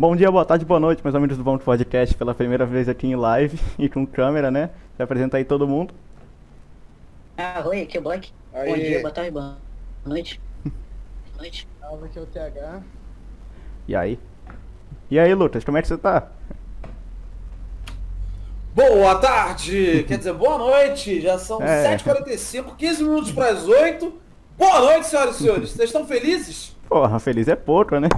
Bom dia, boa tarde, boa noite, meus amigos do Vamos Podcast, pela primeira vez aqui em live e com câmera, né? Se apresenta aí todo mundo. Ah, oi, aqui é o Black. Bom Aí. dia, boa tarde, boa noite. Boa noite. Salve aqui é o TH. E aí? E aí, Lucas, como é que você tá? Boa tarde! Quer dizer, boa noite! Já são É. 7h45, 15 minutos para as 8. Boa noite, senhoras e senhores! Vocês estão felizes? Porra, feliz é pouco, né?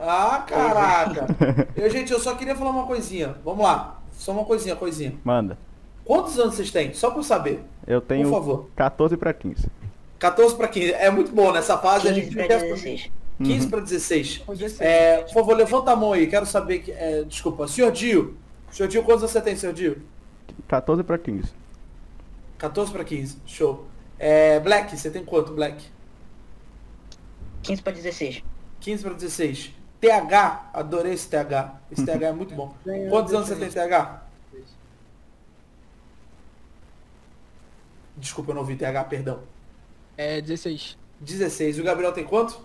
Ah, caraca! Eu, gente, eu só queria falar uma coisinha. Vamos lá. Só uma coisinha, coisinha. Manda. Quantos anos vocês têm? Só pra eu saber. Eu tenho Por favor. 14 pra 15. 14 para 15. É muito bom nessa fase. a 15 gente pra quer- 16. 15 para 16. Com 16. É, por favor, levanta a mão aí. Quero saber que. é, desculpa, senhor Dio. Senhor Dio, quantos anos você tem, senhor Dio? 14 pra 15. 14 para 15. Show. É, Black, você tem quanto, Black? 15 pra 16. 15 para 16. TH, adorei esse TH. Esse TH é muito bom. Tenho Quantos anos você tem, 16. TH? Desculpa, eu não ouvi TH, perdão. É 16. 16. E o Gabriel tem quanto?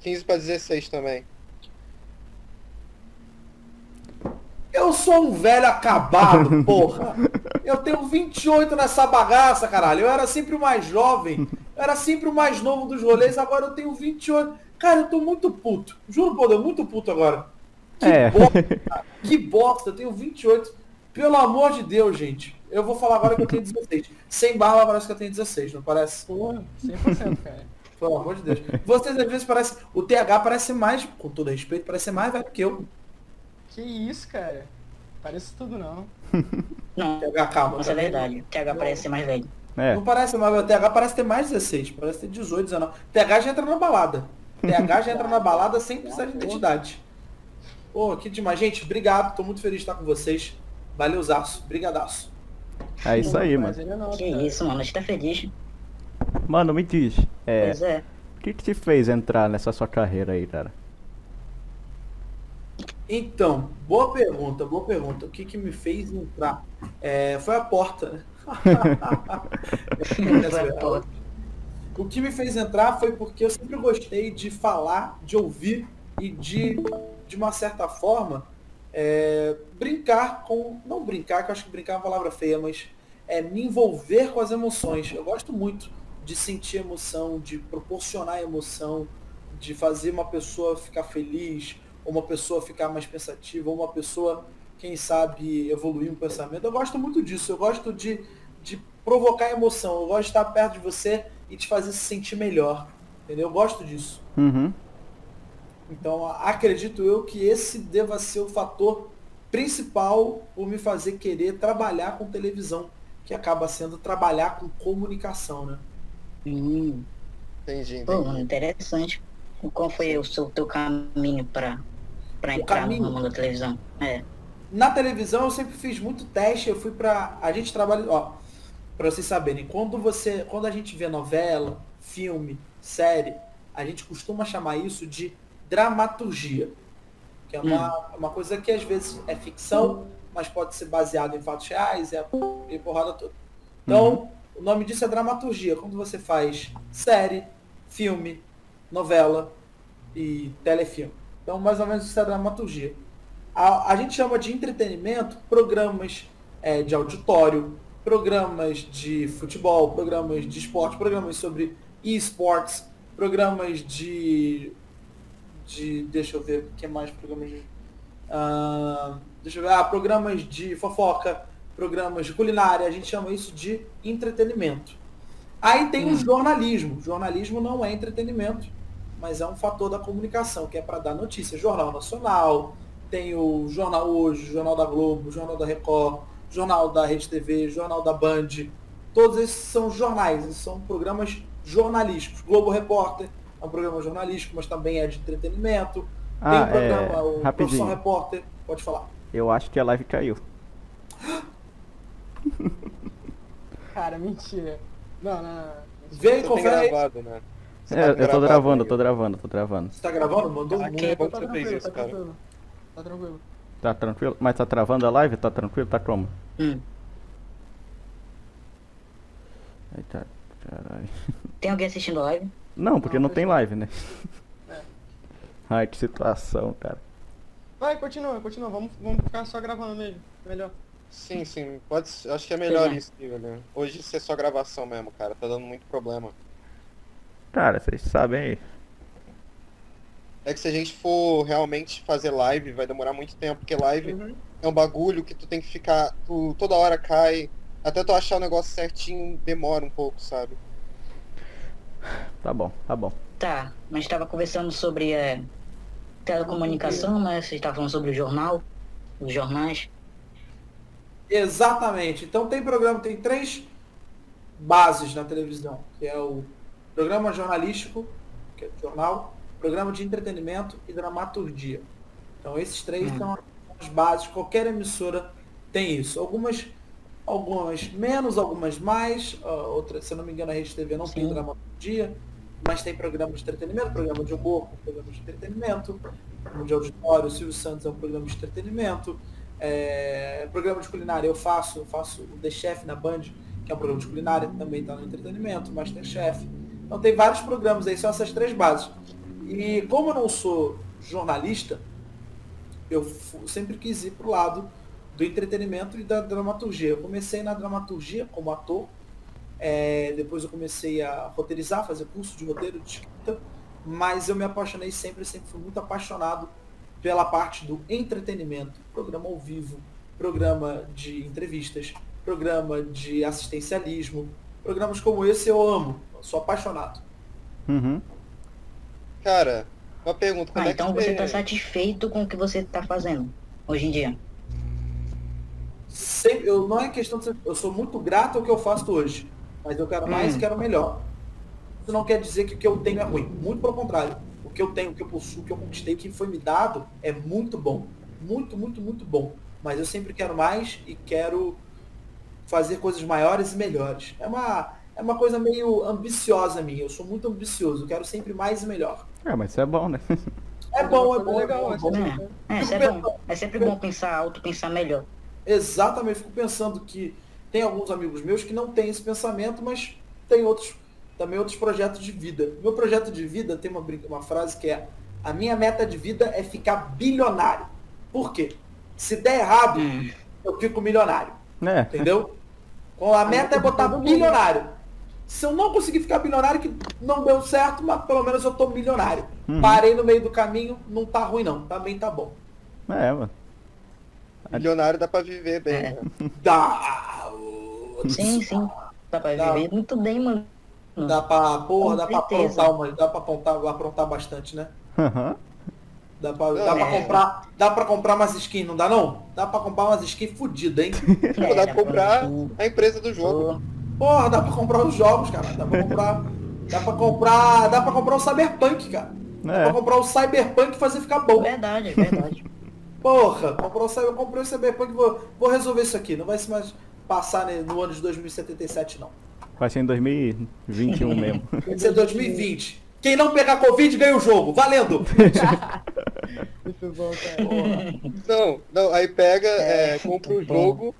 15 para 16 também. Eu sou um velho acabado, porra. Eu tenho 28 nessa bagaça, caralho. Eu era sempre o mais jovem. Eu era sempre o mais novo dos rolês. Agora eu tenho 28. Cara, eu tô muito puto. Juro por Deus, muito puto agora. Que É. bosta. cara. Que bosta. Eu tenho 28. Pelo amor de Deus, gente. Eu vou falar agora que eu tenho 16. Sem barba parece que eu tenho 16, não parece? Porra, 100%, cara. Pelo amor de Deus. Vocês às vezes parecem. O TH parece mais, com todo respeito, parece mais velho que eu. Que isso, cara? Parece tudo não. Não, TH, calma. isso é verdade. TH parece ser mais velho. É. Não parece mais, o TH parece ter mais 16, parece ter 18, 19. TH já entra na balada. TH já entra na balada sem precisar de identidade. Pô, que demais. Gente, obrigado, tô muito feliz de estar com vocês. Valeu, Zaço. Brigadaço. É isso aí, mano. Mas ele não, Que isso, mano. A gente tá feliz. Mano, me diz. É, Pois é. o que que te fez entrar nessa sua carreira aí, cara? Então, boa pergunta, boa pergunta. O que que me fez entrar? É, foi a porta, né? Foi a porta. O que me fez entrar foi porque eu sempre gostei de falar, de ouvir e de, de uma certa forma, é, brincar com. Não brincar, que eu acho que brincar é uma palavra feia, mas é, me envolver com as emoções. Eu gosto muito de sentir emoção, de proporcionar emoção, de fazer uma pessoa ficar feliz, ou uma pessoa ficar mais pensativa, ou uma pessoa, quem sabe, evoluir um pensamento. Eu gosto muito disso. Eu gosto de, de provocar emoção. Eu gosto de estar perto de você e te fazer se sentir melhor. Entendeu? Eu gosto disso. Uhum. Então, acredito eu que esse deva ser o fator principal por me fazer querer trabalhar com televisão, que acaba sendo trabalhar com comunicação, né? Hum. Entendi, Pô, mano, entendi. interessante. Qual foi o seu teu caminho pra, pra O entrar caminho? no ramo da televisão? É. Na televisão eu sempre fiz muito teste, eu fui pra. A gente trabalha. Ó, pra vocês saberem, quando você. Quando a gente vê novela, filme, série, a gente costuma chamar isso de dramaturgia. Que é uma, uma coisa que às vezes é ficção, mas pode ser baseado em fatos reais, é e porrada toda. Então, o nome disso é dramaturgia. Quando você faz série, filme, novela e telefilme. Então, mais ou menos isso é dramaturgia. A, a gente chama de entretenimento programas é, de auditório, programas de futebol, programas de esporte, programas sobre esportes, programas de. de deixa eu ver, o que mais programas de. ah, deixa eu ver, ah, programas de fofoca, programas de culinária, a gente chama isso de entretenimento. Aí tem o jornalismo. Jornalismo não é entretenimento, mas é um fator da comunicação, que é para dar notícia. Jornal Nacional, tem o Jornal Hoje, Jornal da Globo, Jornal da Record, Jornal da Rede TV, Jornal da Band. Todos esses são jornais, esses são programas jornalísticos. Globo Repórter é um programa jornalístico, mas também é de entretenimento. tem Ah, um programa, é, o Profissão rapidinho. Repórter, pode falar. Eu acho que a live caiu. Cara, mentira. Não, não, não. Tem confere aí. gravado, né? Você É, tá eu tô gravando, eu tô gravando, tô gravando. Você tá gravando? Mandou um Ok. Tá tranquilo, isso, tá cara? tranquilo. Tá tranquilo. Tá tranquilo? Mas tá travando a live? Tá tranquilo? Tá como? Hum. Eita, caralho. Tem alguém assistindo live? Não, porque Não, não tem live, né? É. Ai, que situação, cara. Vai, continua, continua. Vamos, vamos ficar só gravando mesmo. Melhor. Sim, sim. Pode ser- Acho que é melhor Pois é. isso, velho. Hoje isso é só gravação mesmo, cara. Tá dando muito problema. Cara, vocês sabem aí. É que se a gente for realmente fazer live, vai demorar muito tempo, porque live Uhum. É um bagulho que tu tem que ficar. Tu, toda hora cai. Até tu achar o negócio certinho, demora um pouco, sabe? Tá bom, tá bom. Tá, mas estava conversando sobre é, telecomunicação, né? Você estava falando sobre o jornal, os jornais. Exatamente. Então tem programa, tem três bases na televisão, que é o programa jornalístico, que é o jornal, programa de entretenimento e dramaturgia. Então esses três Hum. são bases, qualquer emissora tem isso. Algumas, algumas menos, algumas mais, outras, se eu não me engano, a Rede TV não tem Sim. dramaturgia, mas tem programa de entretenimento, programa de humor, programa de entretenimento, programa de auditório, o Silvio Santos é um programa de entretenimento. É, programa de culinária eu faço, eu faço o The Chef na Band, que é um programa de culinária, que também está no entretenimento, Masterchef. Então tem vários programas aí, são essas três bases. E como eu não sou jornalista, eu sempre quis ir pro lado do entretenimento e da dramaturgia. Eu comecei na dramaturgia como ator, é, depois eu comecei a roteirizar, fazer curso de roteiro, de escrita, mas eu me apaixonei sempre, sempre fui muito apaixonado pela parte do entretenimento, programa ao vivo, programa de entrevistas, programa de assistencialismo, programas como esse eu amo, sou apaixonado. Uhum. Cara, uma pergunta, Ah, é então que você está satisfeito com o que você está fazendo hoje em dia? Sempre, eu não é questão de ser, eu sou muito grato ao que eu faço hoje, mas eu quero mais Hum. e quero melhor. Isso não quer dizer que o que eu tenho é ruim, muito pelo contrário. O que eu tenho, o que eu possuo, o que eu conquistei, o que foi me dado é muito bom, muito, muito, muito bom. Mas eu sempre quero mais e quero fazer coisas maiores e melhores. É uma é uma coisa meio ambiciosa minha. Eu sou muito ambicioso, eu quero sempre mais e melhor. É, mas isso é bom, né? É bom, é bom, é bom, é bom. é- É, isso é bom. É sempre bom pensar alto, pensar melhor. Exatamente, fico pensando que tem alguns amigos meus que não têm esse pensamento, mas tem outros, também outros projetos de vida. Meu projeto de vida tem uma, uma frase que é a minha meta de vida é ficar bilionário. Por quê? Se der errado, Hum. eu fico milionário. É. Entendeu? A meta é botar bilionário. Se eu não conseguir ficar bilionário, que não deu certo, mas pelo menos eu tô milionário. Uhum. Parei no meio do caminho, não tá ruim não. Também tá bom. É, mano. milionário dá pra viver bem, É. né? Dá! Sim, sim. Dá pra Dá. viver muito bem, mano. Dá pra, porra, Com dá pra certeza. aprontar, uma, dá pra aprontar, aprontar bastante, né? Aham. Dá pra, dá pra É. comprar, dá pra comprar umas skins, não dá não? Dá pra comprar umas skins fodidas, hein? É, dá pra comprar a empresa do jogo. Porra, dá pra comprar os jogos, cara. Dá pra comprar. Dá pra comprar. Dá pra comprar o Cyberpunk, cara. Dá pra É. comprar o Cyberpunk e fazer ficar bom. Verdade, verdade. Porra, comprou o Cyber, comprei o Cyberpunk, vou, vou resolver isso aqui. Não vai se mais passar né, no ano de 2077, não. Vai ser em 2021 mesmo. Vai ser 2020. Quem não pegar Covid ganha o jogo. Valendo! Muito bom, cara. Não, não, aí pega, É, é, compra o bom. jogo,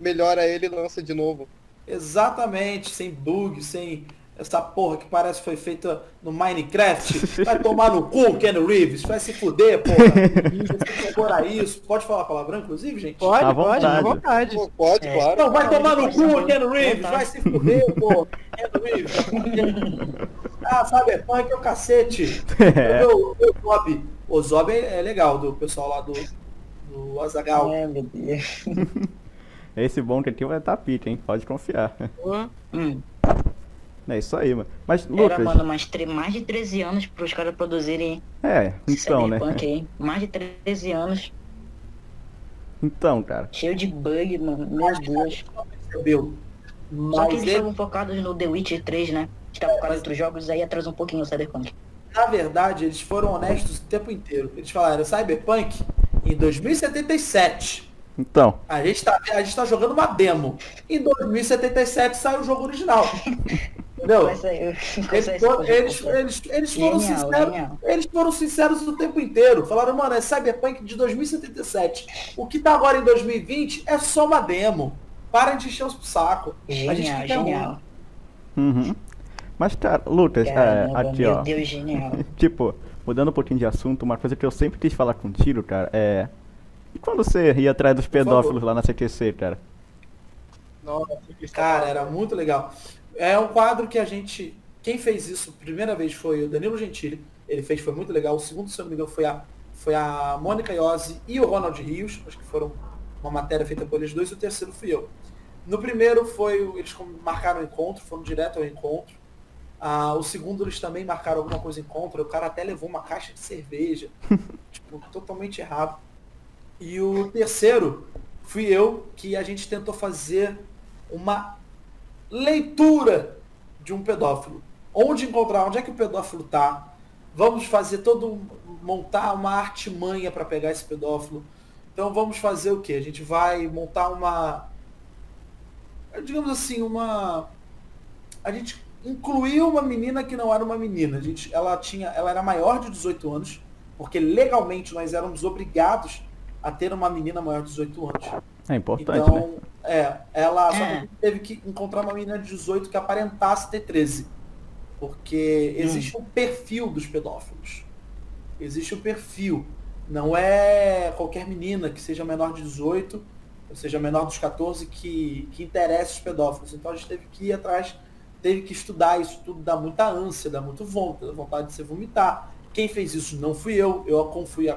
melhora ele e lança de novo. Exatamente, sem bug, sem essa porra que parece que foi feita no Minecraft. Vai tomar no cu, Ken Reeves. Vai se fuder, porra. Decorar isso. Pode falar palavrão, inclusive, gente? Pode, À pode, à vontade. Pô, Pode, É. claro. Então vai tomar no cu, Ken Reeves. Vai se fuder, porra. Ken Reeves. Ah, Cyberpunk é o cacete. É. O meu Zob. O Zob é é legal, do pessoal lá do, do Azagal. É, meu Deus. Esse bom que aqui vai estar pitch, hein? Pode confiar. Hum. É isso aí, mano. Mas, Era, Lucas, mano, mais, mais de 13 anos pros caras produzirem é, então, né? Cyberpunk aí. Mais de 13 anos. Então, cara. Cheio de bug, mano. Meu Deus. Percebeu? Só que Mas eles ele, estavam focados no The Witcher 3, né? Que tava focado em outros jogos, aí atrasa um pouquinho o Cyberpunk. na verdade, eles foram honestos o tempo inteiro. Eles falaram Cyberpunk em 2077. Então, A gente tá, a gente tá jogando uma demo. Em 2077 sai o jogo original. Entendeu? Vai Eles, foram- eles, eles, eles foram Genial, sinceros. genial. Eles foram sinceros o tempo inteiro. Falaram, mano, é Cyberpunk de 2077. O que tá agora em 2020 é só uma demo. Parem de encher o saco. a gente Genial, um. genial. uhum. Mas, cara, Lucas, é, Caramba, aqui, meu ó. Deus, genial. Tipo, mudando um pouquinho de assunto, uma coisa que eu sempre quis falar contigo, cara, é. E quando você ia atrás dos pedófilos lá na CQC, cara? Nossa, Cara, era muito legal. É um quadro que a gente. Quem fez isso primeira vez foi o Danilo Gentili. Ele fez, foi muito legal. O segundo, se eu não me engano, foi a, foi a Mônica Iose e o Ronald Rios. Acho que foram uma matéria feita por eles dois. E o terceiro fui eu. No primeiro foi. Eles marcaram o encontro, foram direto ao encontro. Ah, o segundo eles também marcaram alguma coisa em encontro. O cara até levou uma caixa de cerveja. tipo, totalmente errado. E o terceiro fui eu que a gente tentou fazer uma leitura de um pedófilo. Onde encontrar, onde é que o pedófilo tá? Vamos fazer todo montar uma artimanha para pegar esse pedófilo. Então vamos fazer o quê? A gente vai montar uma digamos assim, uma a gente incluiu uma menina que não era uma menina. A gente, ela tinha, ela era maior de 18 anos, porque legalmente nós éramos obrigados a ter uma menina maior de 18 anos. É importante, né? Então, é, ela É. teve que encontrar uma menina de 18 que aparentasse ter 13. Porque existe um perfil dos pedófilos. Existe um perfil. Não é qualquer menina que seja menor de 18, ou seja, menor dos 14, que, que interessa os pedófilos. Então a gente teve que ir atrás, teve que estudar isso tudo, dá muita ânsia, dá muito vontade, dá vontade de se vomitar. Quem fez isso não fui eu, eu fui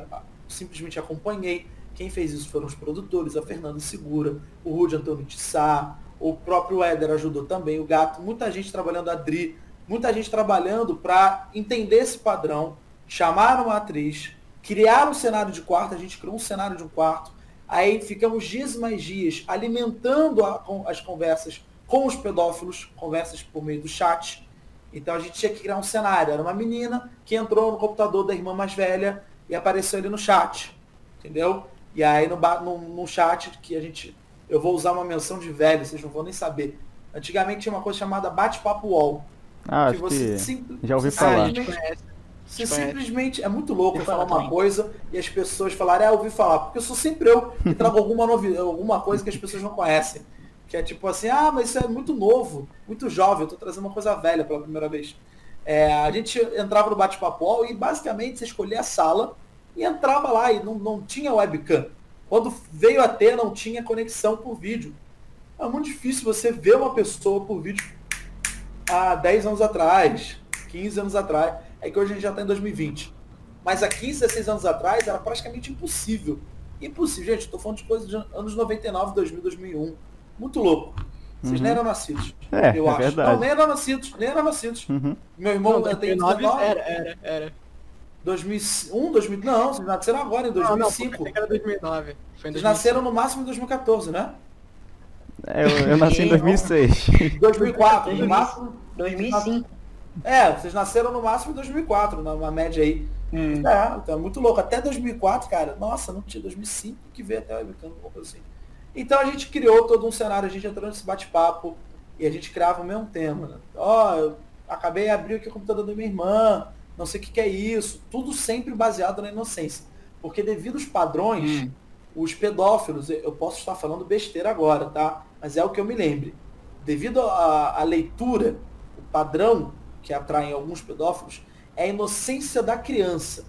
simplesmente acompanhei. Quem fez isso foram os produtores, a Fernanda Segura, o Rude Antônio Tissá, o próprio Éder ajudou também, o Gato, muita gente trabalhando, a Adri, muita gente trabalhando para entender esse padrão, chamar uma atriz, criar um cenário de quarto, a gente criou um cenário de um quarto, aí ficamos dias e mais dias alimentando a- as conversas com os pedófilos, conversas por meio do chat. Então a gente tinha que criar um cenário. Era uma menina que entrou no computador da irmã mais velha e apareceu ali no chat. Entendeu? E aí no, no, no chat que a gente. Eu vou usar uma menção de velho, vocês não vão nem saber. Antigamente tinha uma coisa chamada bate-papo wall. Ah, que você simples- já ouvi falar. gente simplesmente- conhece. você simplesmente é muito louco Eu falar uma também. coisa e as pessoas falarem, ah, eu ouvi falar, porque eu sou sempre eu que trago alguma novidade, alguma coisa que as pessoas não conhecem. Que é tipo assim, ah, mas isso é muito novo, muito jovem, eu tô trazendo uma coisa velha pela primeira vez. É, a gente entrava no bate-papo e basicamente você escolhia a sala e entrava lá e não, não tinha webcam. Quando veio a ter, não tinha conexão por vídeo. É muito difícil você ver uma pessoa por vídeo há 10 anos atrás, 15 anos atrás. É que hoje a gente já está em 2020. Mas há 15, 16 anos atrás era praticamente impossível. Impossível, gente, estou falando de coisas de anos 99, 2000, 2001. Muito louco. Vocês Uhum. nem eram nascidos. É, eu é acho. verdade. Não, nem eram nascidos, nem eram nascidos. Uhum. Meu irmão Não, tem 2009 19, era, era, era. 2001, 2000, não, vocês nasceram agora, em Não, não, 2005. pensei que era 2009. Foi em Vocês 2005. nasceram no máximo em 2014, né? É, eu, eu nasci em Sim, 2006. 2004, no 2005. máximo. 2005. É, vocês nasceram no máximo em 2004, na, média aí. Hum. É, então é muito louco. Até 2004, cara, nossa, não tinha 2005 que veio até o coisa assim. Então a gente criou todo um cenário, a gente entrou nesse bate-papo e a gente criava o mesmo tema. né? Ó, eu acabei de abrir aqui o computador da minha irmã, não sei o que, que é isso. Tudo sempre baseado na inocência. Porque devido aos padrões, Hum. os pedófilos, eu posso estar falando besteira agora, tá? Mas é o que eu me lembre. Devido à leitura, o padrão que atrai alguns pedófilos é a inocência da criança.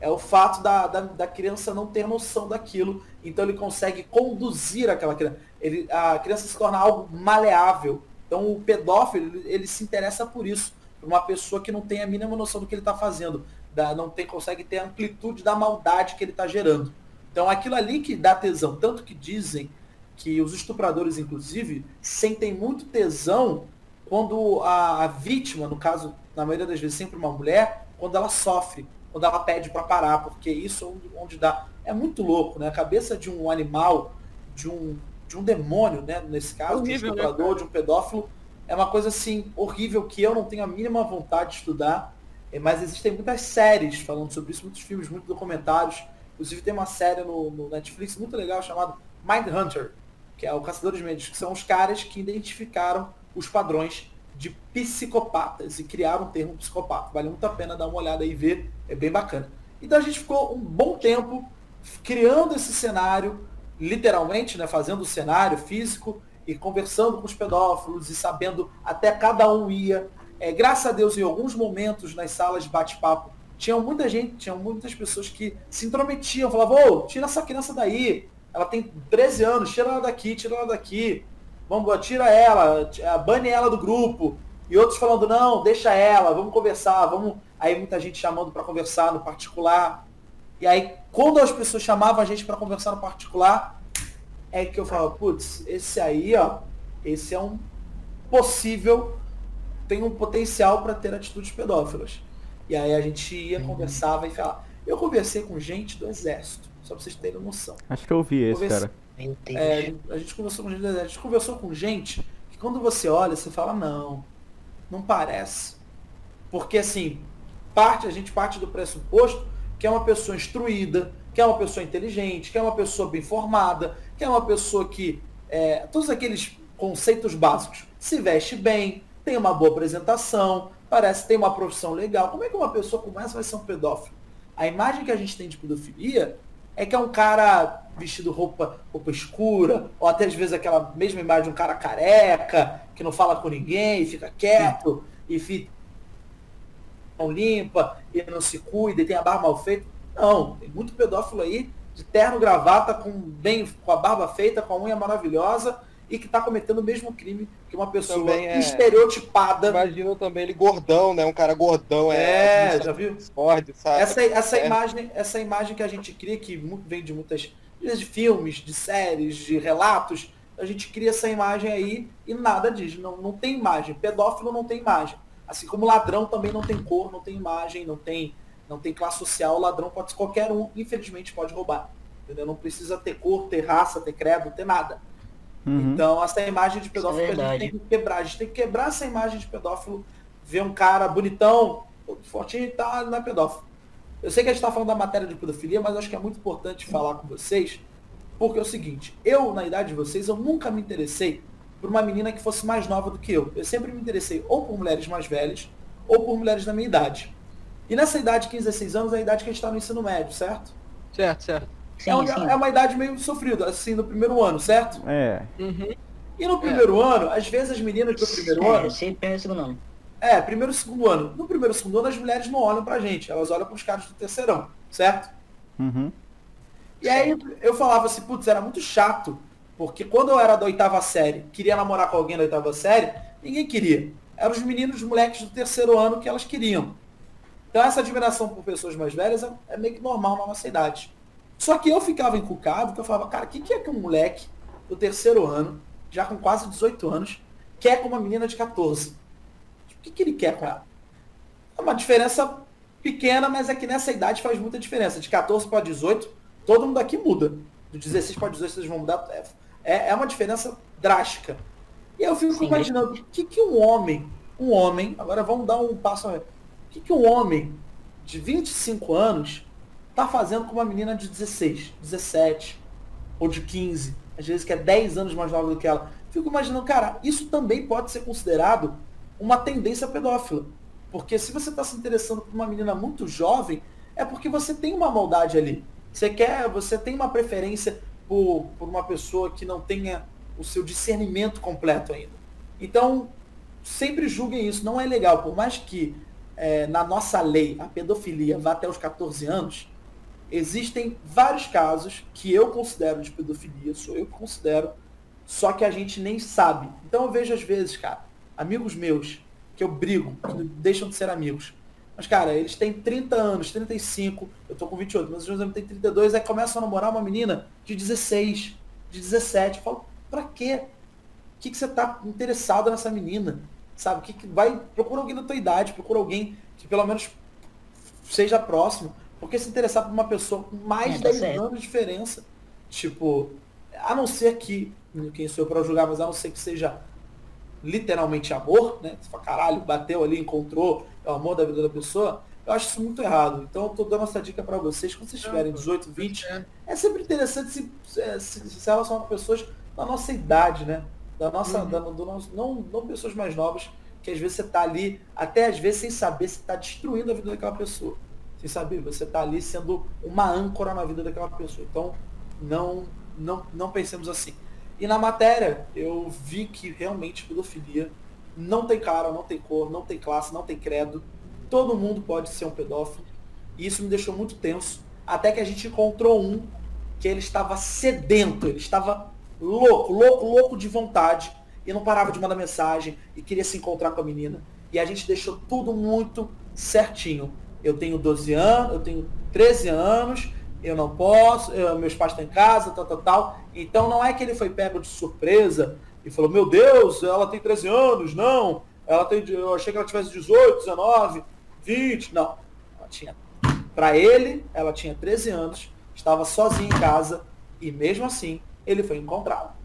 É o fato da, da, da criança não ter noção daquilo, então ele consegue conduzir aquela criança. Ele, a criança se torna algo maleável. Então o pedófilo, ele, ele se interessa por isso. Por uma pessoa que não tem a mínima noção do que ele está fazendo. Da, não tem, consegue ter a amplitude da maldade que ele está gerando. Então aquilo ali que dá tesão. Tanto que dizem que os estupradores, inclusive, sentem muito tesão quando a, a vítima, no caso, na maioria das vezes, sempre uma mulher, quando ela sofre, quando ela pede para parar, porque isso é onde, onde dá. É muito louco, né? A cabeça de um animal, de um, de um demônio, né? Nesse caso, de um Horrível, né, estuprador, cara? de um pedófilo, é uma coisa assim horrível que eu não tenho a mínima vontade de estudar. Eh, Mas existem muitas séries falando sobre isso, muitos filmes, muitos documentários. Inclusive tem uma série no, no Netflix muito legal chamada Mind Hunter, que é o Caçador de Mentes, que são os caras que identificaram os padrões de psicopatas e criaram o termo psicopata. Vale muito a pena dar uma olhada e ver, é bem bacana. Então a gente ficou um bom tempo criando esse cenário, literalmente, né, fazendo o cenário físico e conversando com os pedófilos e sabendo até cada um ia. É, graças a Deus, em alguns momentos nas salas de bate-papo, tinha muita gente, tinha muitas pessoas que se intrometiam, falavam, ô, tira essa criança daí, ela tem 13 anos, tira ela daqui, tira ela daqui, vamos, tira ela, bane ela do grupo. E outros falando, não, deixa ela, vamos conversar, vamos. Aí muita gente chamando para conversar no particular. E aí, quando as pessoas chamavam a gente para conversar no particular, é que eu falava, putz, esse aí, ó, esse é um possível, tem um potencial para ter atitudes pedófilas. E aí a gente ia, uhum. conversava e falava. Eu conversei com gente do exército, só pra vocês terem noção. Acho que eu ouvi esse, Converse... cara. É, a gente conversou com gente do exército. A gente conversou com gente que quando você olha, você fala, não, não parece. Porque assim, parte, a gente parte do pressuposto que é uma pessoa instruída, que é uma pessoa inteligente, que é uma pessoa bem formada, que é uma pessoa que. É, todos aqueles conceitos básicos. Se veste bem, tem uma boa apresentação, parece ter uma profissão legal. Como é que uma pessoa como essa vai ser um pedófilo? A imagem que a gente tem de pedofilia é que é um cara vestido roupa, roupa escura, ou até às vezes aquela mesma imagem de um cara careca, que não fala com ninguém, fica quieto, e fica não limpa, e não se cuida, e tem a barba mal feita. Não, tem muito pedófilo aí, de terno, gravata, com, bem, com a barba feita, com a unha maravilhosa, e que está cometendo o mesmo crime que uma pessoa é... estereotipada. Imagina também ele gordão, né? Um cara gordão. É, é já viu? Ford, sabe? Essa, essa, é. imagem, essa imagem que a gente cria, que vem de muitas de filmes, de séries, de relatos, a gente cria essa imagem aí e nada diz. Não, não tem imagem. Pedófilo não tem imagem. Assim como ladrão também não tem cor, não tem imagem, não tem, não tem classe social. ladrão pode ser qualquer um, infelizmente pode roubar. Entendeu? Não precisa ter cor, ter raça, ter credo, ter nada. Uhum. Então, essa imagem de pedófilo é a gente tem que quebrar. A gente tem que quebrar essa imagem de pedófilo, ver um cara bonitão, fortinho e tá, não é pedófilo. Eu sei que a gente está falando da matéria de pedofilia, mas acho que é muito importante falar com vocês, porque é o seguinte, eu, na idade de vocês, eu nunca me interessei por uma menina que fosse mais nova do que eu. Eu sempre me interessei ou por mulheres mais velhas, ou por mulheres da minha idade. E nessa idade, 15, 16 anos, é a idade que a gente está no ensino médio, certo? Certo, certo. Sim, é, uma, sim. é, uma, idade meio sofrida, assim, no primeiro ano, certo? É. Uhum. E no primeiro é. ano, às vezes as meninas do primeiro é, ano. Sim, primeiro segundo ano. É, primeiro e segundo ano. No primeiro e segundo ano, as mulheres não olham pra gente, elas olham pros caras do terceirão, certo? Uhum. E aí eu falava assim, putz, era muito chato, porque quando eu era da oitava série, queria namorar com alguém da oitava série, ninguém queria. Eram os meninos, os moleques do terceiro ano que elas queriam. Então essa admiração por pessoas mais velhas é, é meio que normal na nossa idade. Só que eu ficava encucado, porque eu falava, cara, o que, que é que um moleque do terceiro ano, já com quase 18 anos, quer com uma menina de 14? O que, que ele quer com ela? É uma diferença pequena, mas é que nessa idade faz muita diferença. De 14 para 18, todo mundo aqui muda. Do 16 para 18 vocês vão mudar. É, é uma diferença drástica. E eu fico Sim, imaginando, o que, que um homem, um homem, agora vamos dar um passo. Que, que um homem de 25 anos tá fazendo com uma menina de 16, 17 ou de 15, às vezes que é 10 anos mais nova do que ela. Fico imaginando, cara, isso também pode ser considerado uma tendência pedófila. Porque se você está se interessando por uma menina muito jovem, é porque você tem uma maldade ali. Você quer, você tem uma preferência por, por uma pessoa que não tenha o seu discernimento completo ainda. Então, sempre julguem isso. Não é legal. Por mais que é, na nossa lei a pedofilia vá até os 14 anos, existem vários casos que eu considero de pedofilia, sou eu que considero, só que a gente nem sabe. Então eu vejo às vezes, cara, amigos meus, que eu brigo, que deixam de ser amigos. Mas, cara, eles têm 30 anos, 35, eu tô com 28, mas meus amigos têm 32, aí começam a namorar uma menina de 16, de 17. Eu falo, pra quê? O que, que você tá interessado nessa menina? Sabe? Que, que vai. Procura alguém da tua idade, procura alguém que pelo menos seja próximo. Porque se interessar por uma pessoa com mais de é, 10 tá anos de diferença, tipo, a não ser que, quem sou eu para julgar, mas a não ser que seja literalmente amor, né? Você fala, caralho, bateu ali, encontrou, é o amor da vida da pessoa, eu acho isso muito errado. Então eu tô dando essa dica para vocês, quando vocês tiverem 18, 20, é sempre interessante se, se, se relacionar com pessoas da nossa idade, né? Da nossa, uhum. da, do nosso, não, não pessoas mais novas, que às vezes você tá ali, até às vezes sem saber se tá destruindo a vida daquela pessoa sem saber, você está ali sendo uma âncora na vida daquela pessoa. Então, não, não, não pensemos assim. E na matéria, eu vi que realmente pedofilia não tem cara, não tem cor, não tem classe, não tem credo. Todo mundo pode ser um pedófilo. E isso me deixou muito tenso. Até que a gente encontrou um que ele estava sedento, ele estava louco, louco, louco de vontade. E não parava de mandar mensagem e queria se encontrar com a menina. E a gente deixou tudo muito certinho. Eu tenho 12 anos, eu tenho 13 anos, eu não posso, eu- meus pais estão em casa, tal, tal, tal. Então não é que ele foi pego de surpresa e falou, meu Deus, ela tem 13 anos, não. Ela tem, eu achei que ela tivesse 18, 19, 20. Não. Ela tinha. Para ele, ela tinha 13 anos, estava sozinha em casa e mesmo assim ele foi encontrá-la.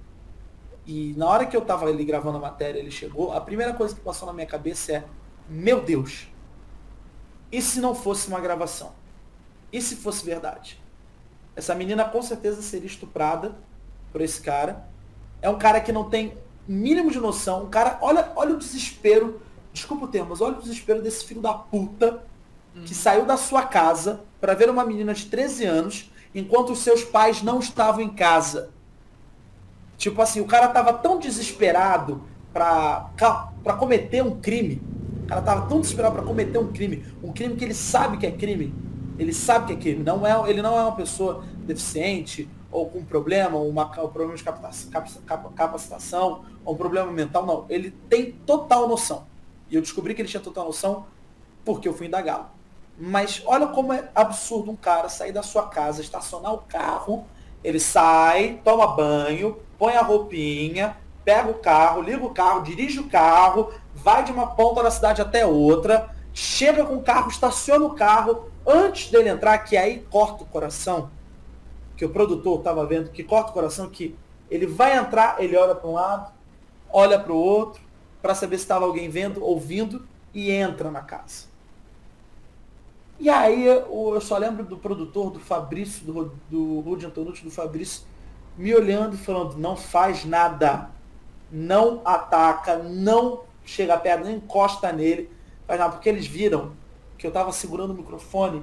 E na hora que eu tava ali gravando a matéria, ele chegou, a primeira coisa que passou na minha cabeça é, meu Deus, e se não fosse uma gravação? E se fosse verdade? Essa menina com certeza seria estuprada por esse cara. É um cara que não tem mínimo de noção. Um cara, olha, olha o desespero. Desculpa o termo, mas olha o desespero desse filho da puta que saiu da sua casa para ver uma menina de 13 anos enquanto os seus pais não estavam em casa. Tipo assim, o cara tava tão desesperado pra, pra cometer um crime. O cara tava tão desesperado pra cometer um crime. Um crime que ele sabe que é crime. Ele sabe que é crime. Não é, ele não é uma pessoa deficiente ou com problema, uma, um problema de capacitação, ou um problema mental. Não. Ele tem total noção. E eu descobri que ele tinha total noção porque eu fui indagá-lo. Mas olha como é absurdo um cara sair da sua casa, estacionar o carro, ele sai, toma banho, põe a roupinha, pega o carro, liga o carro, dirige o carro, vai de uma ponta da cidade até outra, chega com o carro, estaciona o carro, antes dele entrar, que aí corta o coração, que o produtor estava vendo, que corta o coração, que ele vai entrar, ele olha para um lado, olha para o outro, para saber se estava alguém vendo, ouvindo, e entra na casa. E aí eu só lembro do produtor, do Fabrício, do, do Rudy Antonucci, do Fabrício, me olhando e falando, não faz nada. Não ataca, não chega perto, não encosta nele. Faz nada, porque eles viram que eu tava segurando o microfone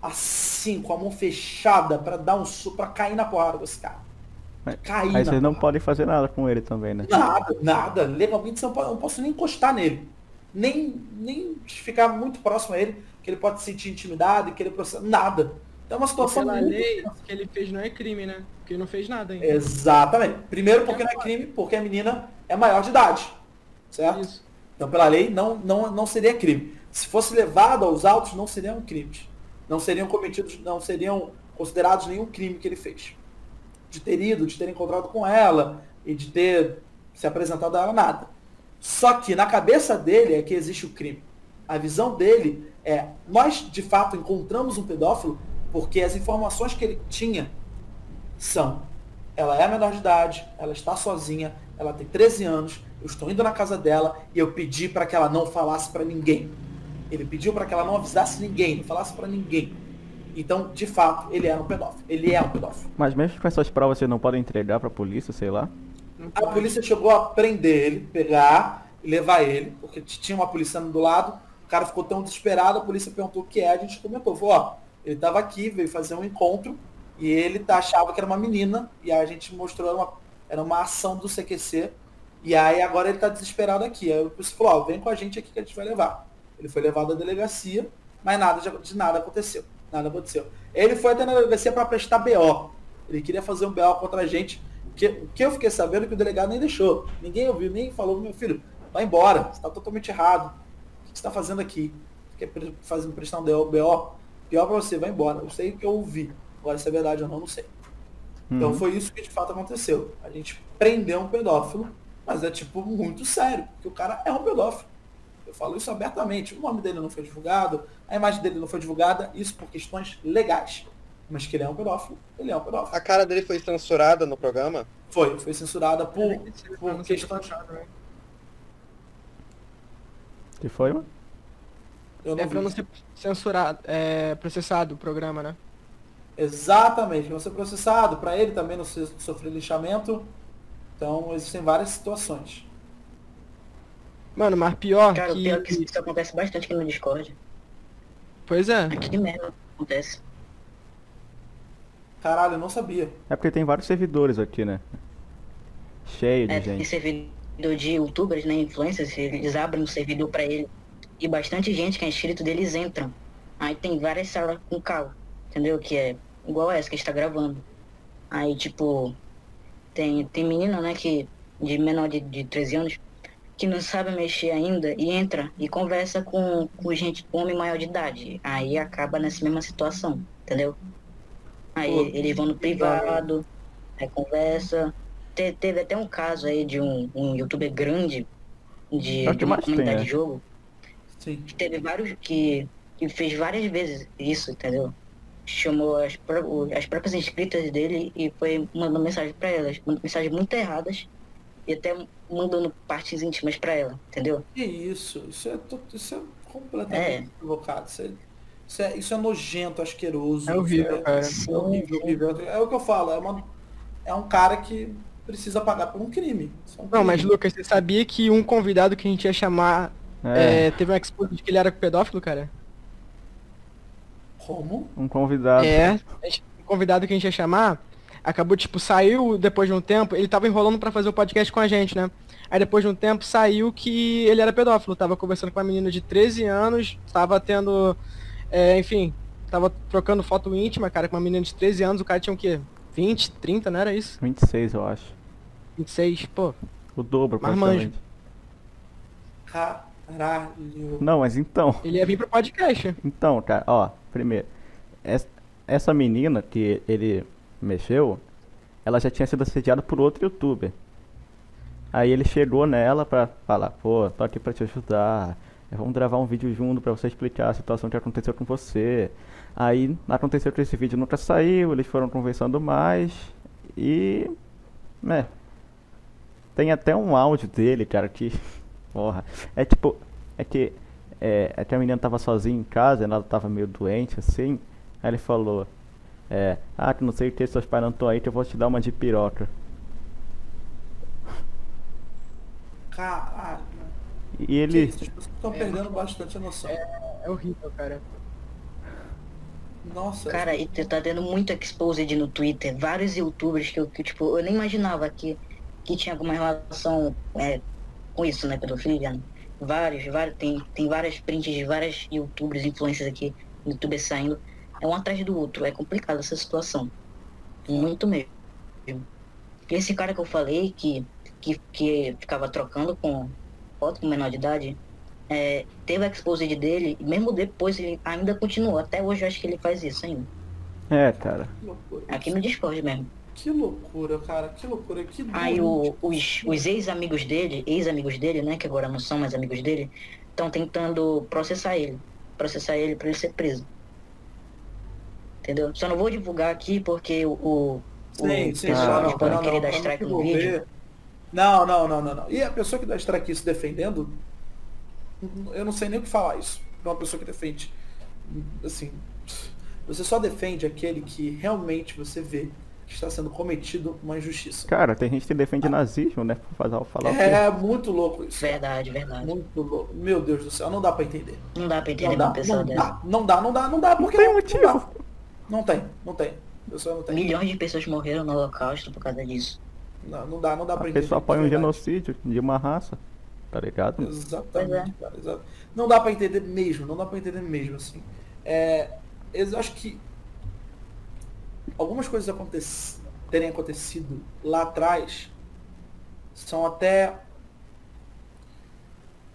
assim, com a mão fechada, para dar um su para cair na porrada desse cara. Mas- Cair Aí na vocês não podem fazer nada com ele também, né? Nada, nada. Legalmente eu não posso nem encostar nele. Nem, nem ficar muito próximo a ele, que ele pode se sentir intimidado e querer processar. Nada. Então é uma situação Pela muito- lei, o que ele fez não é crime, né? Porque ele não fez nada ainda. Exatamente. Primeiro porque não é crime, porque a menina é maior de idade. Certo? Isso. Então, pela lei, não, não, não seria crime. Se fosse levado aos autos, não seriam crimes. Não seriam cometidos, não seriam considerados nenhum crime que ele fez. De ter ido, de ter encontrado com ela e de ter se apresentado a ela, nada. Só que na cabeça dele é que existe o crime. A visão dele é, nós de fato encontramos um pedófilo porque as informações que ele tinha são, ela é menor de idade, ela está sozinha, ela tem 13 anos, eu estou indo na casa dela e eu pedi para que ela não falasse para ninguém. Ele pediu para que ela não avisasse ninguém, não falasse para ninguém. Então, de fato, ele era um pedófilo. Ele é um pedófilo. Mas mesmo com essas provas vocês não podem entregar pra polícia, sei lá? A polícia chegou a prender ele, pegar e levar ele, porque tinha uma polícia do lado, o cara ficou tão desesperado, a polícia perguntou o que é, a gente comentou, falou, ó, ele estava aqui, veio fazer um encontro, e ele tá, achava que era uma menina, e a gente mostrou, uma, era uma ação do CQC, e aí agora ele tá desesperado aqui. Aí a polícia falou, ó, vem com a gente aqui que a gente vai levar. Ele foi levado à delegacia, mas nada de, de nada aconteceu. Nada aconteceu. Ele foi até na delegacia para prestar BO. Ele queria fazer um BO contra a gente. Que, o que eu fiquei sabendo é que o delegado nem deixou. Ninguém ouviu, nem falou, meu filho, vai embora, você está totalmente errado. O que você está fazendo aqui? Quer fazer, prestar um BO? Pior para você, vai embora. Eu sei o que eu ouvi. Agora, se é verdade ou não, não sei. Então Uhum. foi isso que de fato aconteceu. A gente prendeu um pedófilo, mas é tipo muito sério, porque o cara é um pedófilo. Eu falo isso abertamente. O nome dele não foi divulgado, a imagem dele não foi divulgada, isso por questões legais. Mas que ele é um pedófilo, ele é um pedófilo. A cara dele foi censurada no programa? Foi, foi censurada por, por questões. né? Que foi, mano? Eu não É pra vi. não ser censurado, é, processado o programa, né? Exatamente, não ser processado, para ele também não ser, sofrer lixamento. Então existem várias situações. Mano, mas pior Cara, o que... pior é que isso acontece bastante aqui no Discord. Pois é. Aqui mesmo acontece. Caralho, eu não sabia. É porque tem vários servidores aqui, né? Cheio de É, tem gente. servidor de youtubers, né, influencers, eles abrem um servidor pra ele. E bastante gente que é inscrito deles entram. Aí tem várias salas com carro, entendeu? Que é igual essa que a gente tá gravando. Aí, tipo, tem, tem menina, né, que de menor de, de 13 anos, que não sabe mexer ainda e entra e conversa com, com gente, com homem maior de idade. Aí acaba nessa mesma situação, entendeu? Aí Pô, eles vão no privado, aí conversa. Te- teve até um caso aí de um, um youtuber grande de, de uma tem, comunidade é. de jogo Sim. que teve vários que, que fez várias vezes isso, entendeu? Chamou as, as próprias inscritas dele e foi mandando mensagem pra elas, mandando mensagens muito erradas e até mandando partes íntimas pra ela, entendeu? Que isso? Isso é, isso é completamente É. equivocado. Isso é, isso, é, isso é nojento, asqueroso. É horrível, cara. É horrível, horrível. É o que eu falo, é, uma, é um cara que precisa pagar por um crime. É um Não, mas. Lucas, você sabia que um convidado que a gente ia chamar É, é, teve um expose de que ele era pedófilo, cara? Como? um convidado. É, um convidado que a gente ia chamar acabou, tipo, saiu depois de um tempo, ele tava enrolando pra fazer o podcast com a gente, né? Aí depois de um tempo saiu que ele era pedófilo, tava conversando com uma menina de 13 anos, tava tendo, é, enfim, tava trocando foto íntima, cara, com uma menina de 13 anos, o cara tinha o quê? 20, 30, não era isso? 26, eu acho. 26, pô. O dobro, Mas praticamente. Caralho. Não, mas então. Ele ia vir pro podcast. Então, cara, ó, primeiro, es- essa menina que ele mexeu, ela já tinha sido assediada por outro youtuber. Aí ele chegou nela pra falar, pô, tô aqui pra te ajudar, eh, vamos gravar um vídeo junto pra você explicar a situação que aconteceu com você. Aí aconteceu que esse vídeo nunca saiu, eles foram conversando mais e. né. Tem até um áudio dele, cara, que. Porra. É tipo. É que. É, é que a menina tava sozinha em casa, ela tava meio doente, assim. Aí ele falou. É. Ah, que não sei o que, seus pais não estão aí, que eu vou te dar uma de piroca. Caralho. E Que ele. isso, as pessoas estão perdendo bastante a noção. É horrível, cara. Nossa. Cara, e tá tendo muito exposed no Twitter, vários youtubers que eu, que, tipo, eu nem imaginava que, que tinha alguma relação é, com isso, né, pedofilia. né? Vários, vários, tem, tem várias prints de várias youtubers, influencers aqui, youtubers saindo. É um atrás do outro, é complicado essa situação. Muito mesmo. Esse cara que eu falei, que, que, que ficava trocando com foto com menor de idade, é, teve a exposed dele, e mesmo depois ele ainda continuou. Até hoje eu acho que ele faz isso ainda. É, cara. Aqui no Discord mesmo. Que loucura, cara. Que loucura. Que Aí doente. o- os, os ex-amigos dele, ex-amigos dele, né, que agora não são mais amigos dele, estão tentando processar ele. Processar ele pra ele ser preso. Entendeu? Só não vou divulgar aqui porque o, o, Sim, o sim, pessoal não, pode não, querer não, dar strike se no vídeo. Não, não, não, não, não. E a pessoa que dá strike isso defendendo, eu não sei nem o que falar isso. Uma pessoa que defende. Assim, você só defende aquele que realmente você vê que está sendo cometido uma injustiça. Cara, tem gente que defende nazismo, né? Pra fazer, falar? É muito louco isso. Verdade, verdade. Muito louco. Meu Deus do céu, não dá pra entender. Não dá pra entender Não dá, uma pessoa não dessa. dá, não dá, não dá, não dá, porque tem não, motivo. Não, dá. não tem, não tem. A não tem. Milhões de pessoas morreram no holocausto por causa disso. Não, não dá, não dá pra A entender. pessoa apoia um genocídio de uma raça. Tá ligado? Exatamente, cara, exato. Não dá pra entender mesmo, não dá pra entender mesmo, assim. É, eu acho que algumas coisas aconte terem acontecido lá atrás são até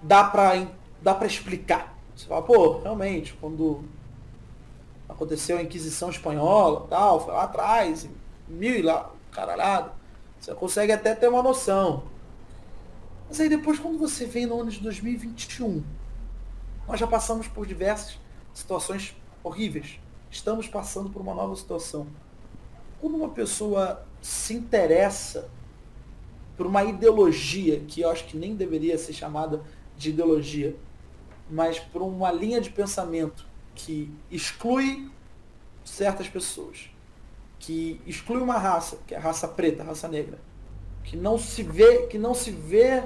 dá en- dá pra explicar. Você fala, pô, realmente, quando aconteceu a Inquisição Espanhola, tal, foi lá atrás, mil e lá, caralhado, você consegue até ter uma noção. Mas aí depois quando você vem no ano de 2021, nós já passamos por diversas situações horríveis. Estamos passando por uma nova situação. Quando uma pessoa se interessa por uma ideologia, que eu acho que nem deveria ser chamada de ideologia, mas por uma linha de pensamento que exclui certas pessoas, que exclui uma raça, que é a raça preta, a raça negra, que não se vê, que não se vê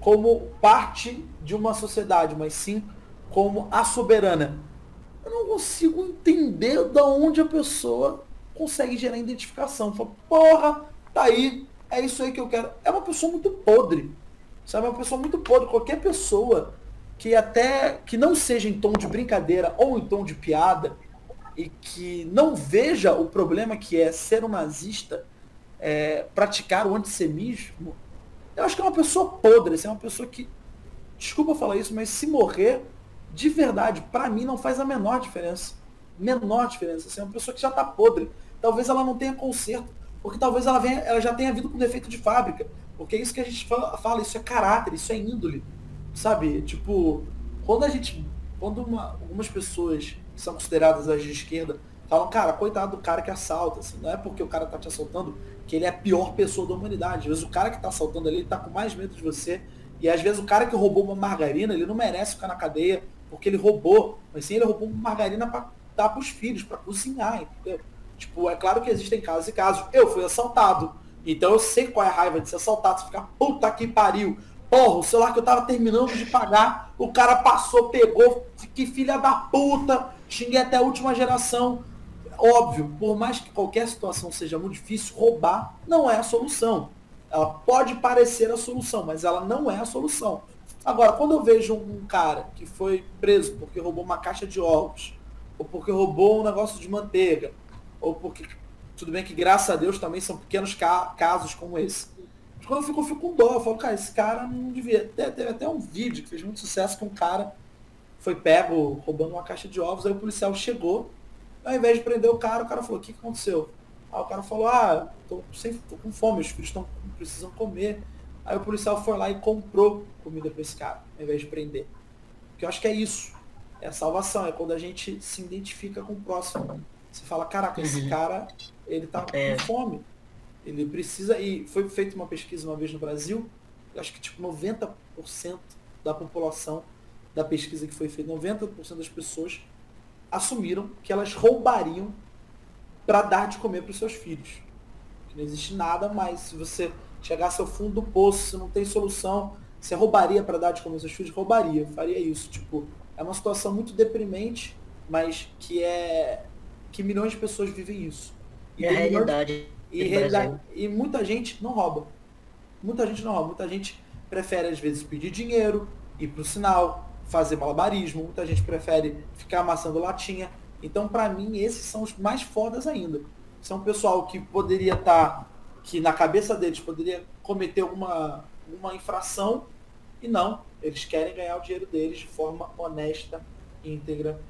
como parte de uma sociedade, mas sim como a soberana. Não consigo entender da onde a pessoa consegue gerar identificação. Fala, porra, tá aí, é isso aí que eu quero. É uma pessoa muito podre. Sabe, é uma pessoa muito podre. Qualquer pessoa que até que não seja em tom de brincadeira ou em tom de piada e que não veja o problema que é ser um nazista, é, praticar o antissemismo, eu acho que é uma pessoa podre, assim, é uma pessoa que, desculpa falar isso, mas se morrer, de verdade, para mim não faz a menor diferença. Menor diferença. Assim, é uma pessoa que já está podre. Talvez ela não tenha conserto, porque talvez ela, venha, ela já tenha vindo com defeito de fábrica. Porque é isso que a gente fala, fala, isso é caráter, isso é índole. Sabe? Tipo, quando a gente. Quando uma, algumas pessoas que são consideradas as de esquerda falam, cara, coitado do cara que assalta, assim, não é porque o cara tá te assaltando que ele é a pior pessoa da humanidade. Às vezes o cara que tá assaltando ali, ele tá com mais medo de você. E às vezes o cara que roubou uma margarina, ele não merece ficar na cadeia porque ele roubou. Mas sim, ele roubou margarina para dar pros filhos, para cozinhar, entendeu? Tipo, é claro que existem casos e casos. Eu fui assaltado. Então eu sei qual é a raiva de ser assaltado. Você ficar, puta que pariu. Porra, o celular que eu tava terminando de pagar, o cara passou, pegou, que filha da puta, xinguei até a última geração. Óbvio, por mais que qualquer situação seja muito difícil, roubar não é a solução. Ela pode parecer a solução, mas ela não é a solução. Agora, quando eu vejo um cara que foi preso porque roubou uma caixa de ovos, ou porque roubou um negócio de manteiga, ou porque, tudo bem que graças a Deus também são pequenos ca casos como esse, quando eu fico, eu fico com dó. Eu falo, cara, esse cara não devia. Teve até um vídeo que fez muito sucesso que um cara foi pego roubando uma caixa de ovos, aí o policial chegou, ao invés de prender o cara, o cara falou, o que, aconteceu? Aí o cara falou, ah, tô, sem, tô com fome, os filhos estão precisam comer. Aí o policial foi lá e comprou comida para esse cara, ao invés de prender. Porque eu acho que é isso. É a salvação, é quando a gente se identifica com o próximo. Você fala, caraca, esse uhum. cara, ele tá é. com fome. Ele precisa, e foi feita uma pesquisa uma vez no Brasil, acho que tipo 90% da população da pesquisa que foi feita, 90% das pessoas assumiram que elas roubariam para dar de comer para os seus filhos. Não existe nada mais. Se você chegasse ao fundo do poço, se não tem solução, você roubaria para dar de seus filhos? Roubaria, faria isso. Tipo, é uma situação muito deprimente, mas que é que milhões de pessoas vivem isso. E é a realidade. E, realidade, e muita gente não rouba. Muita gente não rouba. Muita gente prefere, às vezes, pedir dinheiro, ir para o sinal, fazer malabarismo. Muita gente prefere ficar amassando latinha. Então, para mim, esses são os mais fodas ainda. São pessoal que poderia estar, tá, que na cabeça deles poderia cometer alguma, alguma infração e não. Eles querem ganhar o dinheiro deles de forma honesta, íntegra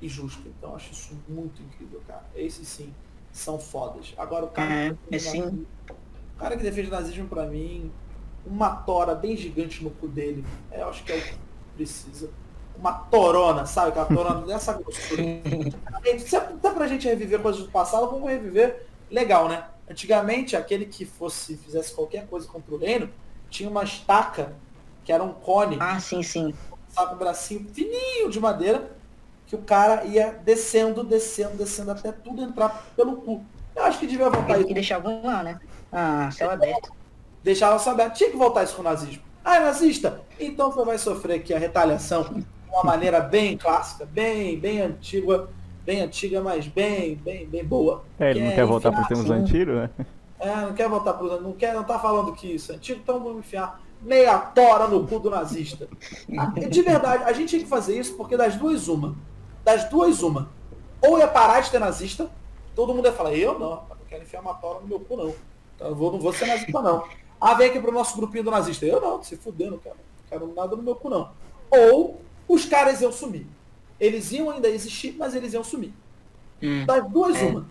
e justa. Então, acho isso muito incrível, cara. Esse sim são fodas. Agora o cara. É, é sim. O cara que defende o nazismo pra mim, uma tora bem gigante no cu dele. É, eu acho que é o que precisa. Uma torona, sabe? Aquela torona dessa grossura. se, é, é pra gente reviver coisas do passado, vamos reviver. Legal, né? Antigamente, aquele que fosse, fizesse qualquer coisa contra o reino, tinha uma estaca, que era um cone. Ah, sim, sim. Sabe, um bracinho fininho de madeira, que o cara ia descendo, descendo, descendo até tudo entrar pelo cu. Eu acho que devia voltar isso. E deixavam lá, né? Ah, céu aberto. Deixava céu aberto. Tinha que voltar isso com o nazismo. Ah, é nazista? Então você vai sofrer aqui a retaliação de uma maneira bem clássica, bem, bem antiga, bem antiga, mas bem, bem, bem boa. É, ele não quer voltar para os tempos antigos, né? É, não quer voltar para os não quer, não tá falando que isso é antigo, então vamos enfiar meia tora no cu do nazista. De verdade, a gente tinha que fazer isso porque das duas uma das duas, uma. Ou ia parar de ter nazista, todo mundo ia falar, eu não, não quero enfiar uma tola no meu cu, não. Então, eu vou, não vou ser nazista, não. Ah, vem aqui pro nosso grupinho do nazista. Eu não, se fuder, não quero, não quero nada no meu cu, não. Ou os caras iam sumir. Eles iam ainda existir, mas eles iam sumir. Hum, das duas, é. uma.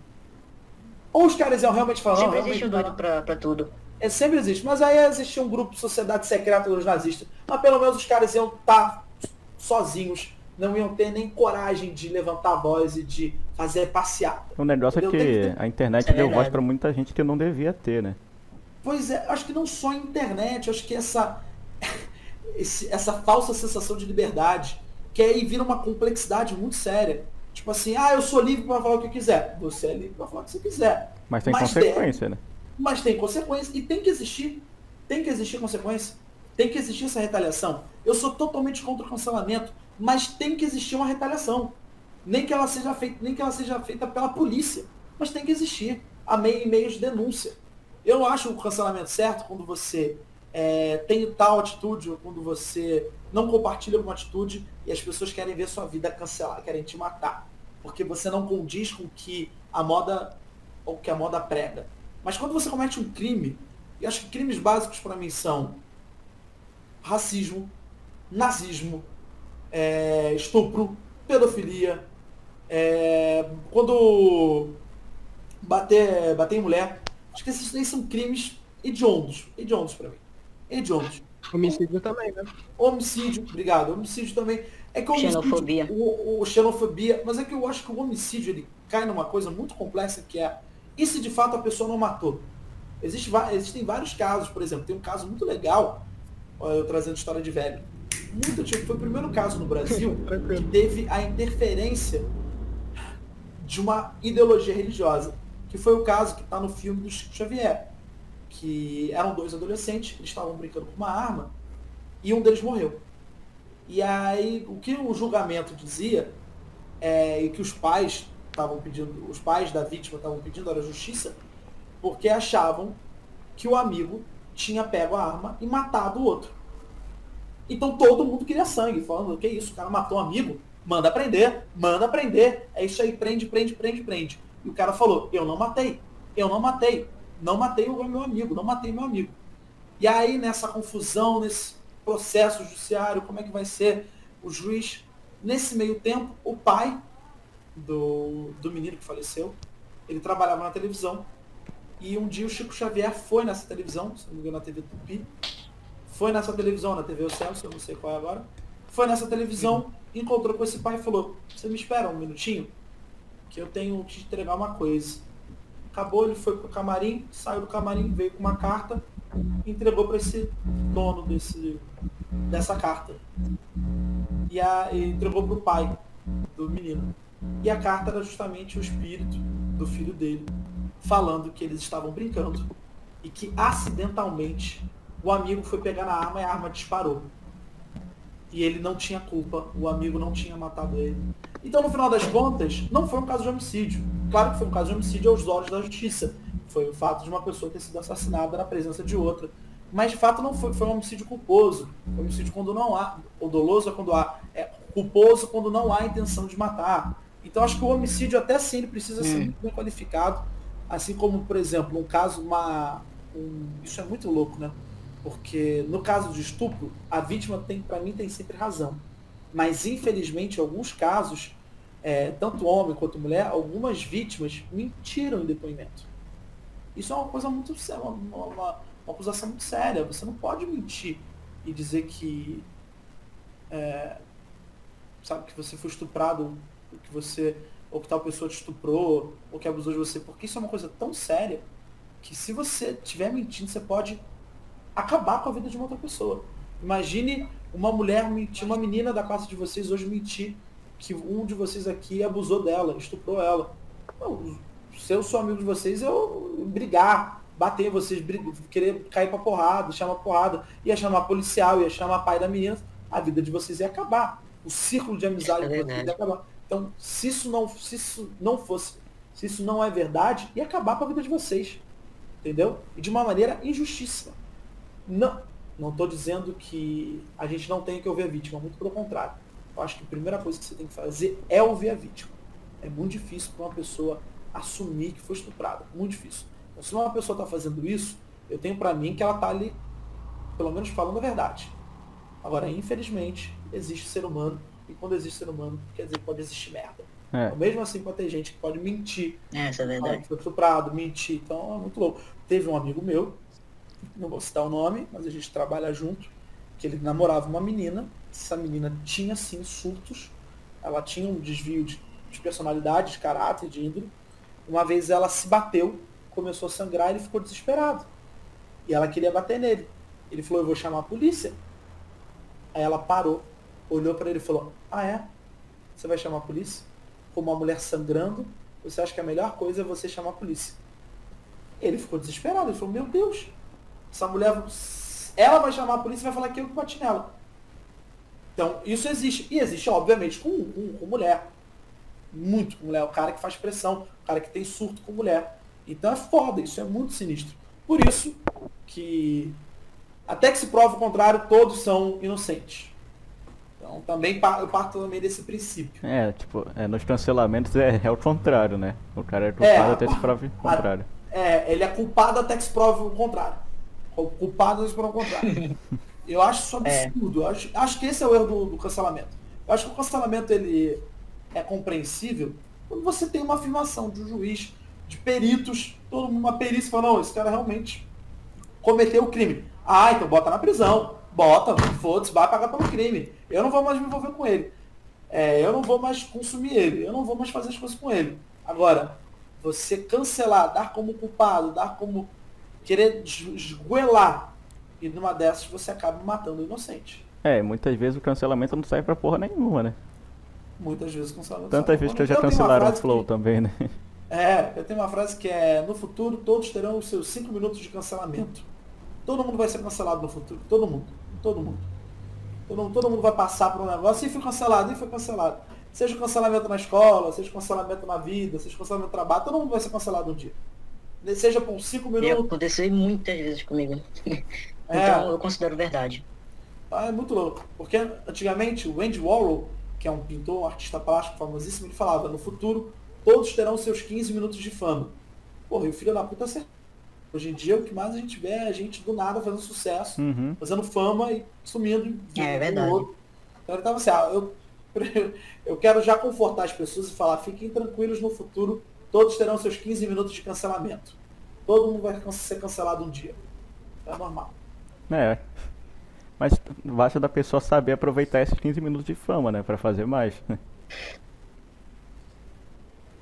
Ou os caras iam realmente falar. Sempre existe um doido pra, pra tudo. É, sempre existe. Mas aí existia um grupo de sociedade secreta dos nazistas. Mas pelo menos os caras iam estar tá sozinhos não iam ter nem coragem de levantar a voz e de fazer passeata. O negócio é que a internet é deu voz para muita gente que não devia ter, né? Pois é, acho que não só a internet, acho que essa, esse, essa falsa sensação de liberdade, que aí vira uma complexidade muito séria. Tipo assim, ah, eu sou livre para falar o que eu quiser. Você é livre para falar o que você quiser. Mas tem mas consequência, tem, né? Mas tem consequência e tem que existir. Tem que existir consequência. Tem que existir essa retaliação. Eu sou totalmente contra o cancelamento mas tem que existir uma retaliação. Nem que ela seja feita, nem que ela seja feita pela polícia, mas tem que existir a meio e meios de denúncia. Eu acho o cancelamento certo quando você é, tem tal atitude, ou quando você não compartilha uma atitude e as pessoas querem ver sua vida cancelar, querem te matar. Porque você não condiz com que a moda ou que a moda prega. Mas quando você comete um crime, e acho que crimes básicos para mim são racismo, nazismo, é, estupro, pedofilia, é, quando bater, bater em mulher. Acho que esses daí são crimes hediondos. Hediondos para mim. Hediondos. Homicídio também, né? Homicídio, obrigado. Homicídio também. É que o homicídio, Xenofobia. O, o xenofobia, mas é que eu acho que o homicídio ele cai numa coisa muito complexa que é e se de fato a pessoa não matou? Existe, existem vários casos, por exemplo, tem um caso muito legal, eu trazendo história de velho. Muito antigo, foi o primeiro caso no Brasil que teve a interferência de uma ideologia religiosa, que foi o caso que está no filme do Chico Xavier, que eram dois adolescentes, eles estavam brincando com uma arma e um deles morreu. E aí, o que o julgamento dizia é e que os pais estavam pedindo, os pais da vítima estavam pedindo era justiça, porque achavam que o amigo tinha pego a arma e matado o outro. Então todo mundo queria sangue, falando, que isso, o cara matou um amigo, manda prender, manda prender. É isso aí, prende, prende, prende, prende. E o cara falou, eu não matei, eu não matei, não matei o meu amigo, não matei meu amigo. E aí nessa confusão, nesse processo judiciário, como é que vai ser o juiz? Nesse meio tempo, o pai do, do menino que faleceu, ele trabalhava na televisão. E um dia o Chico Xavier foi nessa televisão, se não me engano na TV Tupi, foi nessa televisão, na TV O Celso, eu não sei qual é agora, foi nessa televisão, encontrou com esse pai e falou, você me espera um minutinho, que eu tenho que te entregar uma coisa. Acabou, ele foi pro camarim, saiu do camarim, veio com uma carta, entregou para esse dono desse, dessa carta. E, a, e entregou pro pai do menino. E a carta era justamente o espírito do filho dele, falando que eles estavam brincando e que acidentalmente o amigo foi pegar na arma e a arma disparou. E ele não tinha culpa, o amigo não tinha matado ele. Então, no final das contas, não foi um caso de homicídio. Claro que foi um caso de homicídio aos olhos da justiça. Foi o fato de uma pessoa ter sido assassinada na presença de outra. Mas de fato não foi, foi um homicídio culposo. Foi um homicídio quando não há. O doloso é quando há. É culposo quando não há intenção de matar. Então acho que o homicídio até sim ele precisa ser muito bem qualificado. Assim como, por exemplo, um caso, uma. um- isso é muito louco, né? Porque no caso de estupro, a vítima tem, para mim, tem sempre razão. Mas infelizmente, em alguns casos, é, tanto homem quanto mulher, algumas vítimas mentiram em depoimento. Isso é uma coisa muito séria, uma, uma- uma acusação muito séria. Você não pode mentir e dizer que é, sabe que você foi estuprado, que você ou que tal pessoa te estuprou, ou que abusou de você, porque isso é uma coisa tão séria que se você estiver mentindo, você pode acabar com a vida de uma outra pessoa. Imagine uma mulher mentir, uma menina da classe de vocês hoje mentir que um de vocês aqui abusou dela, estuprou ela. Não, se eu sou amigo de vocês, eu brigar, bater vocês, brig- querer cair pra porrada, chamar porrada, ia chamar policial, ia chamar pai da menina, a vida de vocês ia acabar. O círculo de amizade É de vocês ia acabar. Então, se isso não, se isso não fosse, se isso não é verdade, ia acabar com a vida de vocês. Entendeu? E de uma maneira injustíssima. Não, não estou dizendo que a gente não tem que ouvir a vítima, muito pelo contrário. Eu acho que a primeira coisa que você tem que fazer é ouvir a vítima. É muito difícil para uma pessoa assumir que foi estuprada. Muito difícil. Então, se uma pessoa está fazendo isso, eu tenho para mim que ela está ali, pelo menos falando a verdade. Agora, infelizmente, existe ser humano. E quando existe ser humano, quer dizer que pode existir merda. É. Então, mesmo assim, pode ter gente que pode mentir Essa é verdade. que foi estuprado, mentir. Então é muito louco. Teve um amigo meu, não vou citar o nome, mas a gente trabalha junto, que ele namorava uma menina. Essa menina tinha sim surtos. Ela tinha um desvio de, de personalidade, de caráter, de índole. Uma vez ela se bateu, começou a sangrar ele ficou desesperado. E ela queria bater nele. Ele falou, eu vou chamar a polícia. Aí ela parou, olhou para ele e falou, ah é? Você vai chamar a polícia? Com uma mulher sangrando, você acha que a melhor coisa é você chamar a polícia. Ele ficou desesperado, ele falou, meu Deus, essa mulher, ela vai chamar a polícia e vai falar que eu que bati nela. Então, isso existe. E existe, obviamente, com, com, com mulher. Muito com mulher. O cara que faz pressão, o cara que tem surto com mulher. Então é foda, isso é muito sinistro. Por isso que, até que se prova o contrário, todos são inocentes. Então também eu parto também desse princípio. É, tipo, é, nos cancelamentos é, é o contrário, né? O cara é culpado É, até se prove o contrário. É, ele é culpado até que se prove o contrário. O culpado até que se prove o contrário. Eu acho isso É. absurdo. Eu acho, acho que esse é o erro do, do cancelamento. Eu acho que o cancelamento ele é compreensível quando você tem uma afirmação de um juiz, de peritos, todo mundo, uma perícia fala, não, esse cara realmente cometeu o crime. Ah, então bota na prisão. Bota, foda-se, vai pagar pelo crime. Eu não vou mais me envolver com ele. É, eu não vou mais consumir ele. Eu não vou mais fazer as coisas com ele. Agora, você cancelar, dar como culpado, dar como querer es- esgoelar, e numa dessas você acaba matando o inocente. É, muitas vezes o cancelamento não serve pra porra nenhuma, né? Muitas vezes o cancelamento. Tantas sai vezes que já Eu uma cancelaram o Flow que- também, né? É, eu tenho uma frase que é, no futuro todos terão os seus 5 minutos de cancelamento. Todo mundo vai ser cancelado no futuro. Todo mundo. Todo mundo. Todo mundo, todo mundo vai passar por um negócio e foi cancelado, e foi cancelado. Seja o cancelamento na escola, seja o cancelamento na vida, seja o cancelamento no trabalho, todo mundo vai ser cancelado um dia. Seja por 5 E minutos. aconteceu muitas vezes comigo. É. Então eu considero verdade. Ah, é muito louco. Porque antigamente o Andy Warhol, que é um pintor, um artista plástico famosíssimo, ele falava, no futuro todos terão seus 15 minutos de fama. Porra, e o filho da puta acertou. Hoje em dia o que mais a gente vê é a gente do nada fazendo sucesso, Uhum. fazendo fama e sumindo de É um verdade. outro. Então ele tava assim, ah, eu, eu quero já confortar as pessoas e falar, fiquem tranquilos no futuro, todos terão seus 15 minutos de cancelamento. Todo mundo vai ser cancelado um dia. É normal. É. Mas basta da pessoa saber aproveitar esses 15 minutos de fama, né? Pra fazer mais.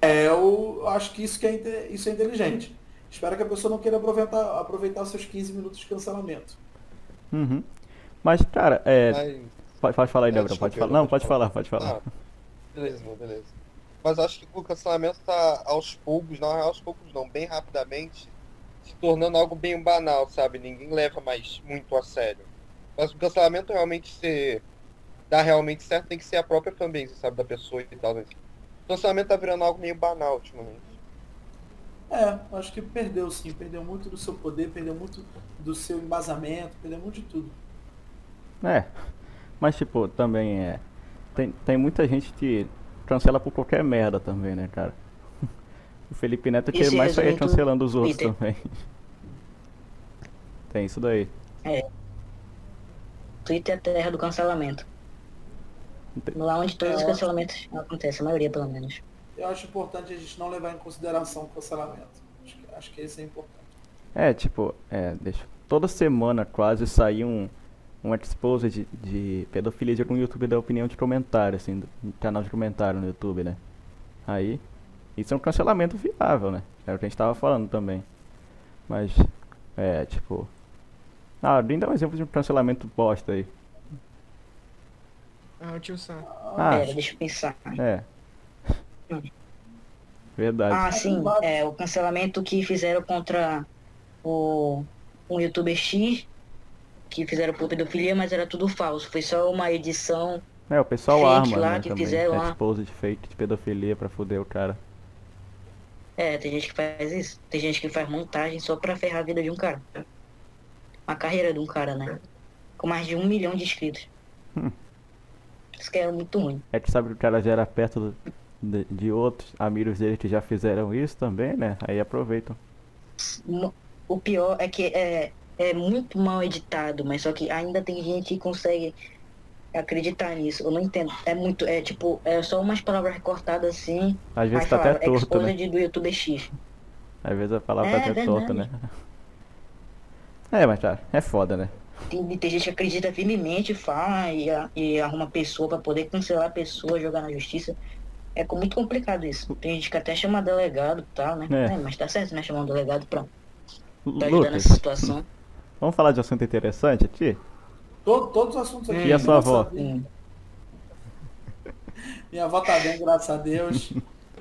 É, eu acho que isso, que é, isso é inteligente. Espero que a pessoa não queira aproveitar, aproveitar seus 15 minutos de cancelamento. Uhum. Mas, cara, é. Mas- Pode, pode falar aí, É, Débora, desculpa, pode falar. Não, pode falar. falar, pode falar. Ah, beleza, beleza. Mas acho que o cancelamento tá aos poucos, não aos poucos não, bem rapidamente, se tornando algo bem banal, sabe? Ninguém leva mais muito a sério. Mas o cancelamento realmente ser. dar realmente certo tem que ser a própria fanbase, sabe, da pessoa e tal. O cancelamento tá virando algo meio banal ultimamente. É, acho que perdeu sim, perdeu muito do seu poder, perdeu muito do seu embasamento, perdeu muito de tudo. É. Mas, tipo, também é. Tem, tem muita gente que cancela por qualquer merda também, né, cara? O Felipe Neto que mais saía cancelando os outros Twitter. também. Tem isso daí. Twitter é a terra do cancelamento. Lá onde todos os É. cancelamentos acontecem, a maioria pelo menos. Eu acho importante a gente não levar em consideração o cancelamento. Acho que, acho que esse é importante. É, tipo, é, deixa. Toda semana quase sai um, um expose de, de pedofilia de algum youtuber da opinião de comentário, assim, do um canal de comentário no YouTube, né? Aí, isso é um cancelamento viável, né? É o que a gente tava falando também. Mas, é, tipo. Ah, nem dá um exemplo de um cancelamento bosta aí. Ah, o tio Sam. Ah, Pera, deixa eu pensar. é. Verdade. Ah, sim, é, o cancelamento que fizeram contra o um youtuber X, que fizeram por pedofilia, mas era tudo falso. Foi só uma edição. É, o pessoal fake arma, lá né, que também. fizeram lá. Expose de fake de pedofilia pra foder o cara. É, tem gente que faz isso. Tem gente que faz montagem só pra ferrar a vida de um cara. A carreira de um cara, né? Com mais de um milhão de inscritos. Hum. Isso que é muito ruim. É que sabe que o cara já era perto de, de outros amigos dele que já fizeram isso também, né? Aí aproveitam. O pior é que é, é muito mal editado, mas só que ainda tem gente que consegue acreditar nisso. Eu não entendo. É muito, é tipo, é só umas palavras recortadas assim. Às vezes tá até torto, né? do YouTube X. Às vezes a palavra É, tá até torta, né? É, mas tá, é foda, né? Tem, tem gente que acredita firmemente, fala e, e arruma pessoa pra poder cancelar a pessoa, jogar na justiça. É muito complicado isso. Tem gente que até chama delegado e tal, né? É. É, mas tá certo, né? Chamar um delegado pra, pra ajudar nessa situação. Vamos falar de assunto interessante aqui? Todo- todos os assuntos aqui. E a sua avó? Minha avó tá bem, graças a Deus.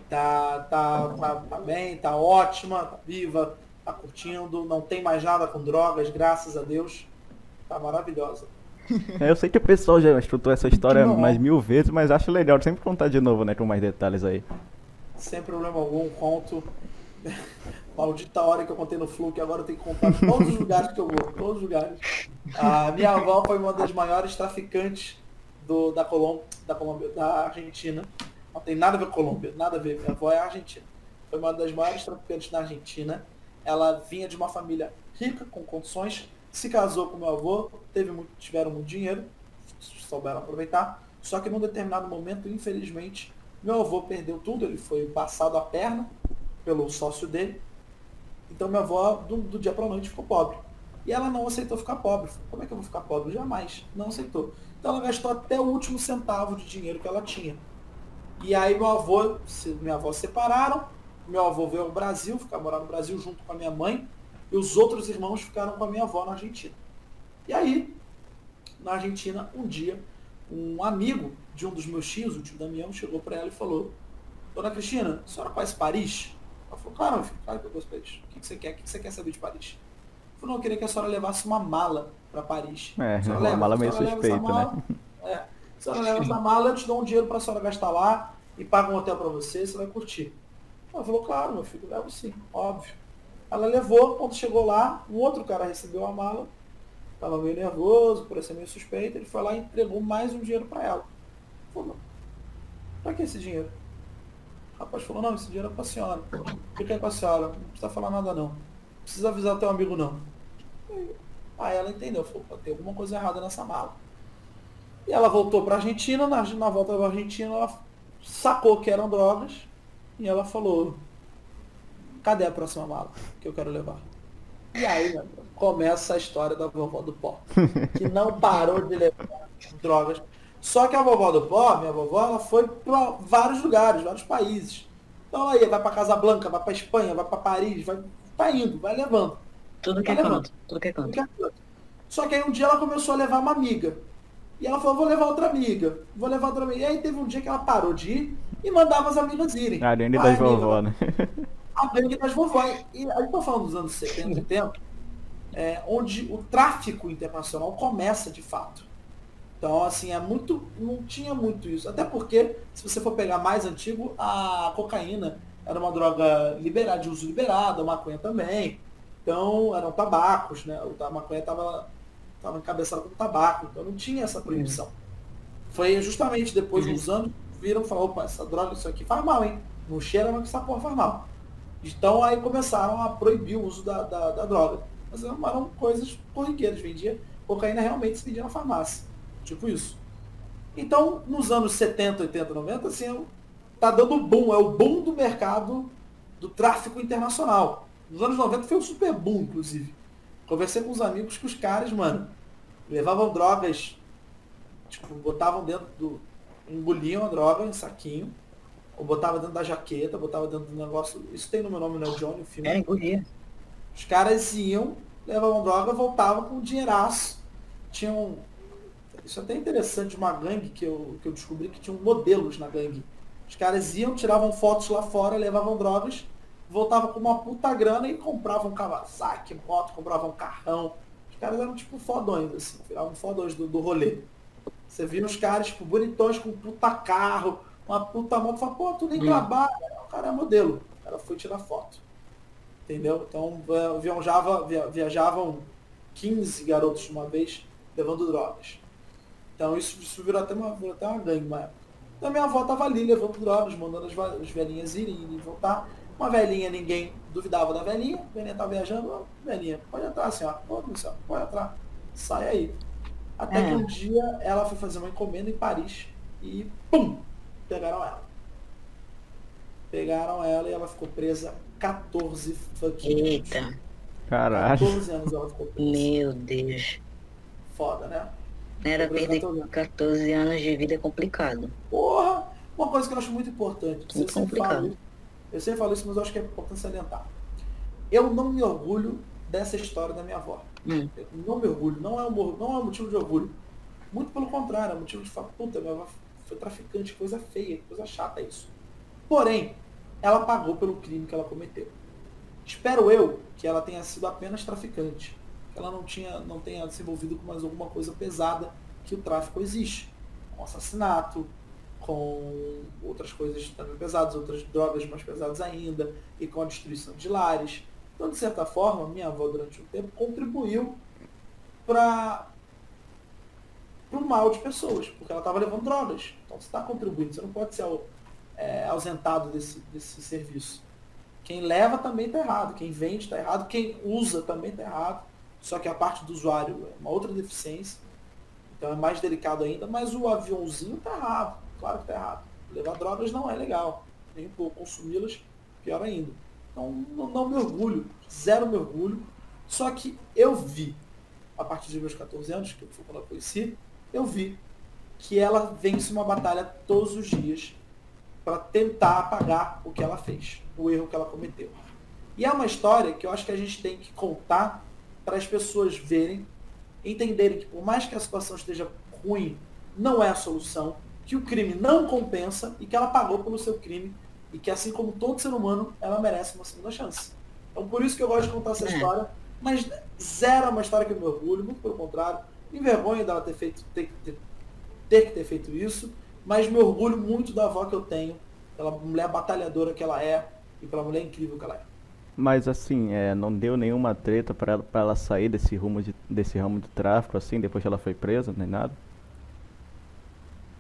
Tá, tá, tá, tá bem, tá ótima, tá viva, tá curtindo, não tem mais nada com drogas, graças a Deus. Tá maravilhosa. É, Eu sei que o pessoal já escutou essa história mais mil vezes, mas acho legal sempre contar de novo, né? Com mais detalhes aí. Sem problema algum, conto. Maldita hora que eu contei no Flu, que agora eu tenho que contar todos os lugares que eu vou, todos os lugares. A minha avó foi uma das maiores traficantes do, da, Colom, da Colômbia, da Argentina. Não tem nada a ver com Colômbia, nada a ver. Minha avó é argentina. Foi uma das maiores traficantes da Argentina. Ela vinha de uma família rica, com condições, se casou com meu avô, teve muito, tiveram muito dinheiro, souberam aproveitar. Só que num determinado momento, infelizmente, meu avô perdeu tudo, ele foi passado a perna pelo sócio dele. Então minha avó, do, do dia para noite, ficou pobre. E ela não aceitou ficar pobre. Como é que eu vou ficar pobre? Jamais. Não aceitou. Então ela gastou até o último centavo de dinheiro que ela tinha. E aí meu avô, minha avó separaram, meu avô veio ao Brasil, ficar morar no Brasil junto com a minha mãe, e os outros irmãos ficaram com a minha avó na Argentina. E aí, na Argentina, um dia, um amigo de um dos meus tios, o tio Damião, chegou para ela e falou, Dona Cristina, a senhora conhece Paris? Ela falou, claro, meu filho, claro que eu. O que, você quer? O que, você quer saber de Paris? Ele falou, não, eu queria que a senhora levasse uma mala para Paris. É, uma leva, mala meio suspeita, né? É, a senhora leva essa mala, eu te dou um dinheiro para a senhora gastar lá e paga um hotel para você, você vai curtir. Ela falou, claro, meu filho, levo sim, óbvio. Ela levou, quando chegou lá, um outro cara recebeu a mala, estava meio nervoso, parecia meio suspeito, ele foi lá e entregou mais um dinheiro para ela. Falou, para que esse dinheiro? Rapaz falou, não, esse dinheiro é para a senhora. Fica aí com a senhora, não precisa falar nada não. Não precisa avisar teu amigo não. Aí ela entendeu, falou, tem alguma coisa errada nessa mala. E ela voltou para a Argentina, na, na volta da Argentina ela sacou que eram drogas e ela falou, cadê a próxima mala que eu quero levar? E aí, começa a história da vovó do pó, que não parou de levar drogas. Só que a vovó do pó, minha vovó, ela foi para vários lugares, vários países. Então ela ia, vai para Casablanca, vai para Espanha, vai para Paris, vai tá indo, vai levando. Tudo que é canto, tudo que é canto. Só que aí um dia ela começou a levar uma amiga. E ela falou, vou levar outra amiga, vou levar outra amiga. E aí teve um dia que ela parou de ir e mandava as amigas irem. A gangue das vovó, né? A gangue das vovó. E aí tô falando dos anos 70 e tempo, é, onde o tráfico internacional começa de fato. Então, assim, é muito. Não tinha muito isso. Até porque, se você for pegar mais antigo, a cocaína era uma droga liberada, de uso liberado, a maconha também. Então, eram tabacos, né? A maconha estava estava encabeçada com tabaco, então não tinha essa proibição. Uhum. Foi justamente depois uhum. dos anos, viram e falaram, opa, essa droga, isso aqui faz mal, hein? Não cheira, mas essa porra faz mal. Então aí começaram a proibir o uso da, da, da droga. Mas eram coisas corriqueiras, vendia cocaína realmente se vendia na farmácia. Tipo isso. Então, nos anos 70, 80, 90, assim, tá dando boom, é o boom do mercado do tráfico internacional. Nos anos 90 foi um super boom, inclusive. Conversei com uns amigos que os caras, mano, levavam drogas, tipo, botavam dentro do. engoliam a droga em saquinho, ou botava dentro da jaqueta, botava dentro do negócio. Isso tem no meu nome, né? Johnny, o filme. É, engolia. Os caras iam, levavam droga, voltavam com um dinheiraço. Tinham. Isso é até interessante, uma gangue que eu, que eu descobri que tinham modelos na gangue. Os caras iam, tiravam fotos lá fora, levavam drogas voltava com uma puta grana e comprava um Kawasaki, moto, comprava um carrão. Os caras eram tipo fodões, assim, viravam fodões do, do rolê. Você via os caras, tipo, bonitões com um puta carro, uma puta moto, fala, pô, tu nem hum. trabalha. O cara é modelo. O cara foi tirar foto. Entendeu? Então viajava, viajavam 15 garotos de uma vez levando drogas. Então isso, isso virou até uma, virou até uma gangue uma época. Então minha avó tava ali levando drogas, mandando as, as velhinhas irem e voltar. Uma velhinha, ninguém duvidava da velhinha, a velhinha tá viajando, velhinha, pode entrar, senhora, pode, senhora, pode entrar, sai aí. Até é. que um dia ela foi fazer uma encomenda em Paris e pum! Pegaram ela. Pegaram ela e ela ficou presa 14 fucking Eita. anos. Caralho. 14 anos ela ficou presa. Meu Deus. Foda, né? Era perder 14, 14 anos de vida é complicado. Porra! Uma coisa que eu acho muito importante. Muito complicado. Eu sempre falo isso, mas eu acho que é importante salientar. Eu não me orgulho dessa história da minha avó. Hum. Não me orgulho, não é, um, não é um motivo de orgulho. Muito pelo contrário, é um motivo de falar, puta, minha avó foi traficante, coisa feia, coisa chata isso. Porém, ela pagou pelo crime que ela cometeu. Espero eu que ela tenha sido apenas traficante. Ela não, tinha, não tenha se envolvido com mais alguma coisa pesada que o tráfico existe. Um assassinato, com outras coisas também pesadas, outras drogas mais pesadas ainda, e com a destruição de lares. Então, de certa forma, minha avó, durante um tempo, contribuiu para para o mal de pessoas, porque ela estava levando drogas. Então você está contribuindo, você não pode ser é, ausentado desse, desse serviço. Quem leva também está errado, quem vende está errado, quem usa também está errado. Só que a parte do usuário é uma outra deficiência. Então é mais delicado ainda, mas o aviãozinho está errado. Claro que está errado. Levar drogas não é legal. Nem por consumi-las, pior ainda. Então não, não me orgulho, zero me orgulho. Só que eu vi, a partir dos meus 14 anos, que foi quando eu conheci, eu vi que ela vence uma batalha todos os dias para tentar apagar o que ela fez, o erro que ela cometeu. E é uma história que eu acho que a gente tem que contar para as pessoas verem, entenderem que por mais que a situação esteja ruim, não é a solução, que o crime não compensa e que ela pagou pelo seu crime e que assim como todo ser humano, ela merece uma segunda chance. Então por isso que eu gosto de contar essa é. história, mas zero é uma história que eu me orgulho, muito pelo contrário, me envergonho dela ter feito, ter, ter, ter que ter feito isso, mas me orgulho muito da avó que eu tenho, pela mulher batalhadora que ela é e pela mulher incrível que ela é. Mas assim, é, não deu nenhuma treta para ela, ela sair desse rumo de, desse ramo de tráfico, assim, depois que ela foi presa, nem nada?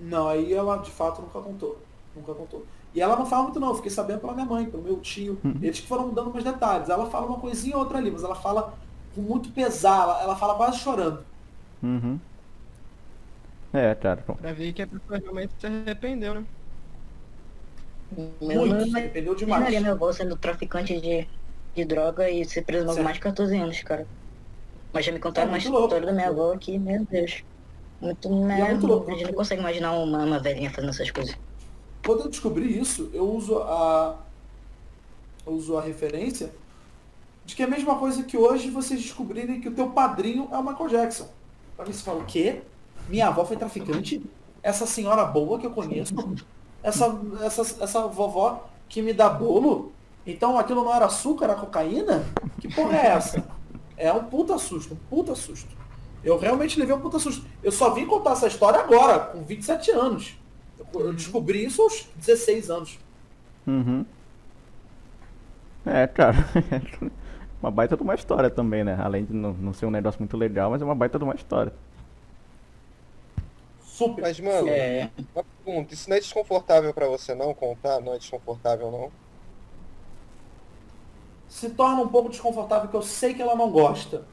Não, aí ela de fato nunca contou. Nunca contou. E ela não fala muito não, eu fiquei sabendo pela minha mãe, pelo meu tio. Uhum. Eles que foram dando mais detalhes. Ela fala uma coisinha ou outra ali, mas ela fala com muito pesar, ela, ela fala quase chorando. Uhum. É, claro. Bom. Pra ver que a pessoa realmente se arrependeu, né? Meu Muito, se arrependeu demais. Eu meu avô sendo traficante de, de droga e ser preso com mais de 14 anos, cara. Mas já me contaram é uma história da minha avó aqui, meu Deus. Muito, né, é muito louco. A gente não consegue imaginar uma, uma velhinha fazendo essas coisas. Quando eu descobri isso, eu uso a. Eu uso a referência de que é a mesma coisa que hoje vocês descobrirem que o teu padrinho é o Michael Jackson. Pra mim você fala, o quê? Minha avó foi traficante? Essa senhora boa que eu conheço? Essa, essa, essa vovó que me dá bolo? Então aquilo não era açúcar, era cocaína? Que porra é essa? É um puta susto, um puta susto. Eu realmente levei um puta susto. Eu só vim contar essa história agora, com 27 anos. Eu descobri isso aos 16 anos. Uhum. É, cara. uma baita de uma história também, né? Além de não, não ser um negócio muito legal, mas é uma baita de uma história. Super. Mas, mano, é... uma pergunta, isso não é desconfortável para você não contar? Não é desconfortável não? Se torna um pouco desconfortável que eu sei que ela não gosta.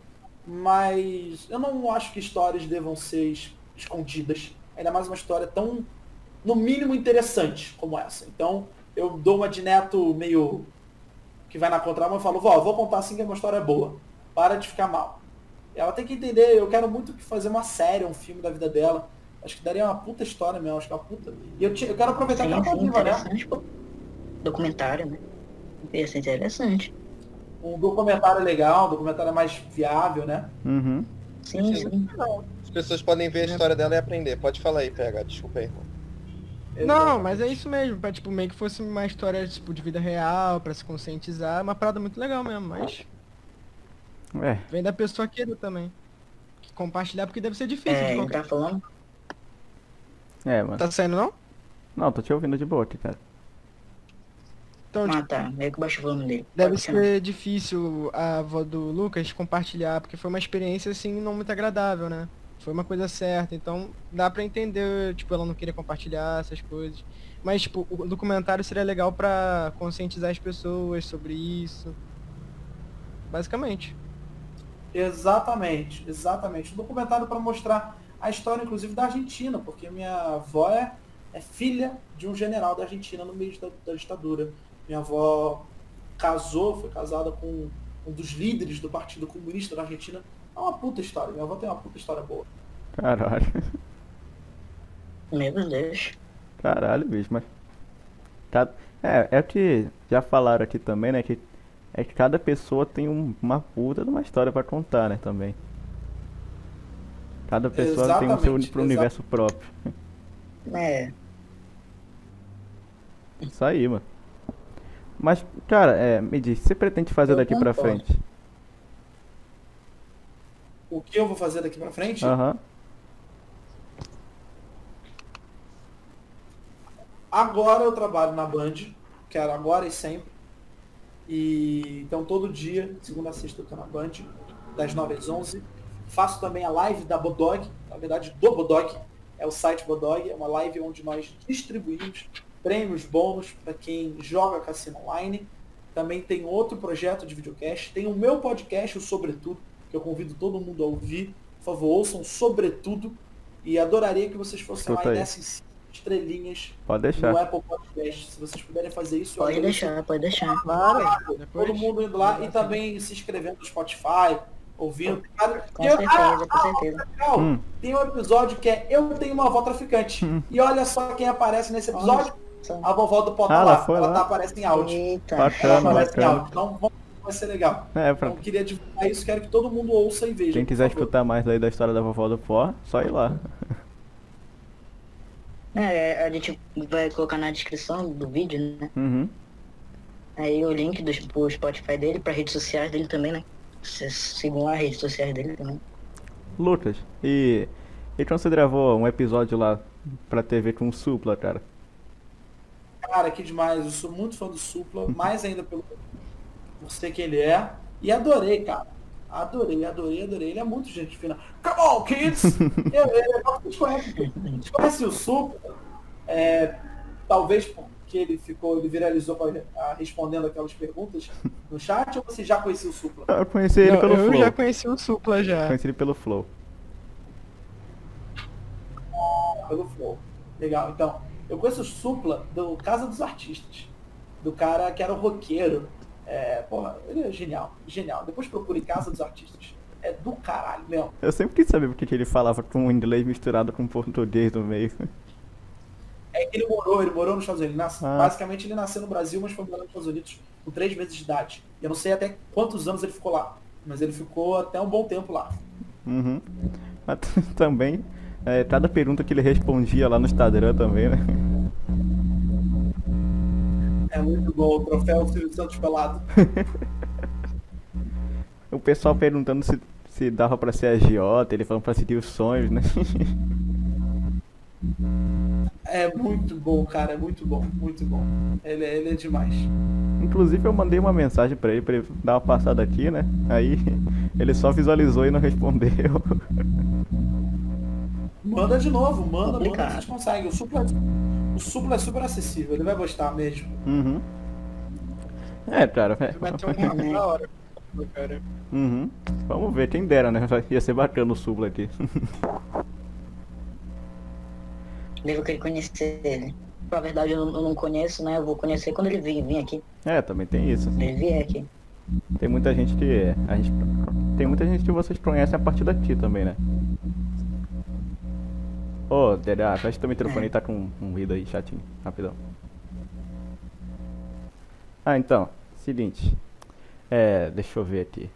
Mas eu não acho que histórias devam ser escondidas. Ainda mais uma história tão, no mínimo, interessante como essa. Então, eu dou uma de neto meio que vai na contramão e falo, vó, vou contar assim que é uma história boa. Para de ficar mal. Ela tem que entender, eu quero muito fazer uma série, um filme da vida dela. Acho que daria uma puta história mesmo, acho que é uma puta. E eu, eu quero aproveitar sim, que ela tá viva, né? Pô. Documentário, né? Ia ser interessante. Um documentário legal, um documentário mais viável, né? Uhum. Sim, sim. As pessoas podem ver a história dela e aprender. Pode falar aí, PH, desculpa aí. Não, mas é isso mesmo, pra tipo, meio que fosse uma história tipo, de vida real, pra se conscientizar, uma parada muito legal mesmo, mas. É. Vem da pessoa querer também. Compartilhar porque deve ser difícil é, de qualquer... tá falando? É, mano. Tá saindo não? Não, tô te ouvindo de boa aqui, cara. Então, ah, tipo, tá. Meio que baixo o volume dele. Deve Pode ser difícil a avó do Lucas compartilhar, porque foi uma experiência, assim, não muito agradável, né? Foi uma coisa certa, então dá pra entender, tipo, ela não queria compartilhar essas coisas. Mas, tipo, o documentário seria legal pra conscientizar as pessoas sobre isso. Basicamente. Exatamente, exatamente. Um documentário para mostrar a história, inclusive, da Argentina, porque minha avó é, é filha de um general da Argentina no meio da, da ditadura. Minha avó casou, foi casada com um dos líderes do Partido Comunista da Argentina. É uma puta história. Minha avó tem uma puta história boa. Caralho. Meu Deus. Caralho, bicho, mas. É, é o que já falaram aqui também, né? Que é que cada pessoa tem um, uma puta de uma história para contar, né? Também. Cada pessoa exatamente, tem o seu universo próprio. É. Isso aí, mano. Mas, cara, é, me diz, você pretende fazer eu daqui pra frente? O que eu vou fazer daqui pra frente? Aham. Agora eu trabalho na Band, quero agora e sempre. E então todo dia, segunda a sexta eu tô na Band, das 9 às 11. Faço também a live da Bodog, na verdade do Bodog, é o site Bodog, é uma live onde nós distribuímos prêmios, bônus para quem joga cassino online. Também tem outro projeto de videocast, tem o meu podcast, o Sobretudo, que eu convido todo mundo a ouvir. Por favor, ouçam Sobretudo. E adoraria que vocês fossem Escuta lá e dessem cinco estrelinhas Pode deixar. no Apple Podcast. Se vocês puderem fazer isso, Pode deixar, pode deixar. Claro. Depois, todo mundo indo lá e também se inscrevendo no Spotify, ouvindo. Com eu- certeza, ah, com certeza. legal. Hum. Tem um episódio que é Eu Tenho uma Avó Traficante. E olha só quem aparece nesse episódio. Só- A vovó do Pó Ah, tá ela lá. foi ela lá? tá aparece em áudio. Eita. Ela Bacana, aparece em bacana. áudio. Então vamos- vai ser legal. É, pra Então queria divulgar isso, quero que todo mundo ouça e veja. quem quiser escutar mais aí da história da vovó do pó, só ir lá. É, a gente vai colocar na descrição do vídeo, né? Uhum. Aí o link do, pro Spotify dele, pra redes sociais dele também, né? Vocês sigam lá as redes sociais dele também. Lucas, e. E quando você gravou um episódio lá pra TV com o Supla, cara? Cara, que demais. Eu sou muito fã do Supla, mais ainda pelo, por ser quem ele é. E adorei, cara. Adorei, adorei, adorei. Ele é muito gente fina. Come on, kids! eu, eu, vocês conhecem, vocês conhecem o Supla? É, talvez porque ele ficou, ele viralizou a- a- respondendo aquelas perguntas no chat, ou você já conhecia o Supla? Eu conheci ele Não, pelo eu Flow. já conheci o Supla já. Conheci ele pelo Flow. Pelo Flow. Legal, então. Eu conheço o Supla do Casa dos Artistas. Do cara que era o roqueiro. É, porra, ele é genial, genial. Depois procure Casa dos Artistas. É do caralho mesmo. Eu sempre quis saber porque que ele falava com um inglês misturado com português no meio. É que ele morou, ele morou nos Estados Unidos. Ele nasce- Ah. Basicamente ele nasceu no Brasil, mas foi morar nos Estados Unidos com três meses de idade. E eu não sei até quantos anos ele ficou lá. Mas ele ficou até um bom tempo lá. Uhum. Mas também, é, cada pergunta que ele respondia lá no Instagram também, né? É muito bom o troféu Silvio Santos pelado. O pessoal perguntando se, se dava pra ser agiota, ele falando pra seguir os sonhos, né? É muito bom, cara. É muito bom, muito bom. Ele, é- ele é demais. Inclusive eu mandei uma mensagem pra ele, pra ele dar uma passada aqui, né? Aí ele só visualizou e não respondeu. Manda de novo, manda, manda, a Complicado. gente consegue. O Supla, o Supla é super acessível, ele vai gostar mesmo. Uhum. É, cara. é. Vai ter um hora. Cara. Uhum. Vamos ver, quem dera, né? Ia ser bacana o Supla aqui. Devo querer conhecer ele. Na verdade eu não, conheço, né? Eu vou conhecer quando ele vir, vir aqui. É, também tem isso. Assim. ele vier aqui. Tem muita gente que. A gente, tem muita gente que vocês conhecem a partir daqui também, né? Ô, Dedé, fecha teu microfone tá com um ruído aí, chatinho, rapidão. Ah, então, seguinte. É, deixa eu ver aqui.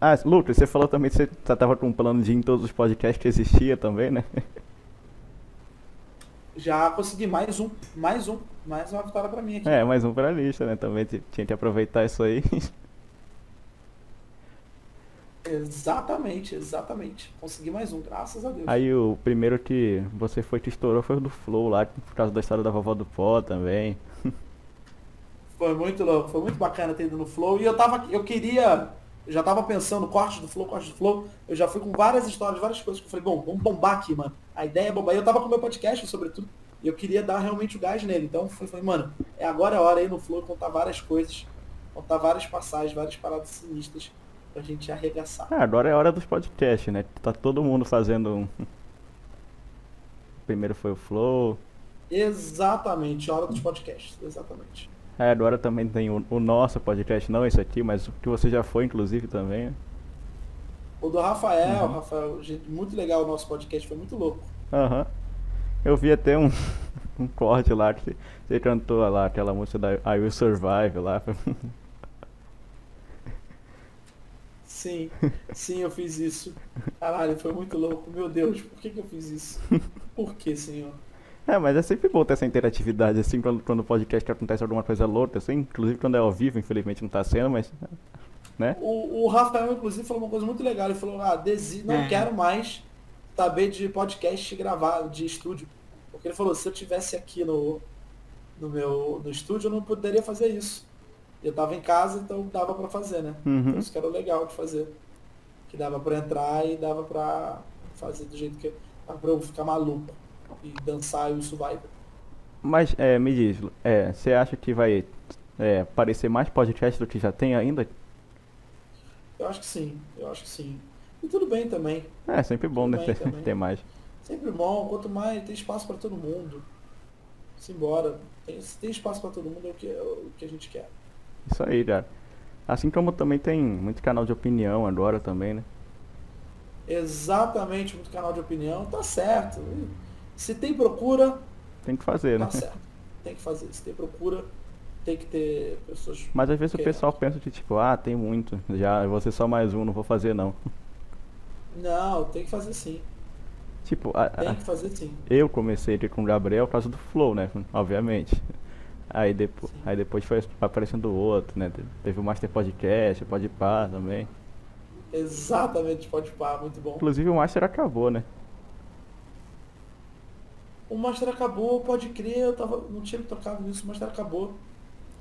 Ah, Lucas, você falou também que você tava com um plano de ir em todos os podcasts que existia também, né? Já consegui mais um, mais um, mais uma vitória pra mim aqui. É, mais um pra lista, né? Também tinha que aproveitar isso aí. Exatamente, exatamente. Consegui mais um, graças a Deus. Aí o primeiro que você foi que estourou foi o do Flow lá, por causa da história da vovó do pó também. Foi muito louco, foi muito bacana ter ido no Flow. E eu tava, eu queria, eu já tava pensando, corte do Flow, corte do Flow. Eu já fui com várias histórias, várias coisas que eu falei, bom, vamos bombar aqui, mano. A ideia é bombar. E eu tava com o meu podcast, sobretudo, e eu queria dar realmente o gás nele. Então eu falei, mano, é agora a hora aí no Flow contar várias coisas, contar várias passagens, várias paradas sinistras pra gente arregaçar. Ah, agora é hora dos podcasts, né? Tá todo mundo fazendo um. Primeiro foi o Flow. Exatamente, hora dos podcasts, exatamente. Aí agora também tem o, o nosso podcast, não esse aqui, mas o que você já foi, inclusive, também. O do Rafael, Rafael, gente, muito legal o nosso podcast, foi muito louco. Aham. Eu vi até um, um corte lá que você cantou lá aquela música da I Will Survive lá. Sim, sim, eu fiz isso. Caralho, foi muito louco. Meu Deus, por que, que eu fiz isso? Por que, senhor? É, mas é sempre bom ter essa interatividade, assim, quando, quando o podcast acontece alguma coisa louca, assim, inclusive quando é ao vivo, infelizmente não tá sendo, mas. Né? O, o Rafael, inclusive, falou uma coisa muito legal. Ele falou, ah, desi não É. quero mais saber de podcast gravado, de estúdio. Porque ele falou, se eu tivesse aqui no, no meu no estúdio, eu não poderia fazer isso. Eu tava em casa, então dava pra fazer, né? Uhum. Então isso que era legal de fazer. que dava pra entrar e dava pra fazer do jeito que dava pra eu ficar maluco e dançar o Survivor. Mas, é, me diz, é, você acha que vai é, aparecer mais podcast do que já tem ainda? Eu acho que sim, eu acho que sim. E tudo bem também. É, sempre bom, né? Ter- ter mais. Sempre bom, quanto mais tem espaço pra todo mundo. Simbora. Tem, se tem espaço pra todo mundo é o que, é o que a gente quer. Isso aí, cara. Assim como também tem muito canal de opinião agora também, né? Exatamente, muito canal de opinião, tá certo. Se tem procura, Tem que fazer, né? tá certo. Tem que fazer. Se tem procura, tem que ter pessoas. Mas às vezes o pessoal pensa que, tipo, ah, tem muito, já, eu vou ser só mais um, não vou fazer não. Não, tem que fazer sim. Tipo, a- Tem a- que fazer sim. eu comecei aqui com o Gabriel por causa do Flow, né? Obviamente. Aí, depo Sim. aí depois foi aparecendo outro, né? Teve o Master Podcast, o Podpah também. Exatamente, pode pá, muito bom. Inclusive o Master acabou, né? O Master acabou, pode crer, eu tava, não tinha me tocado nisso, o Master acabou.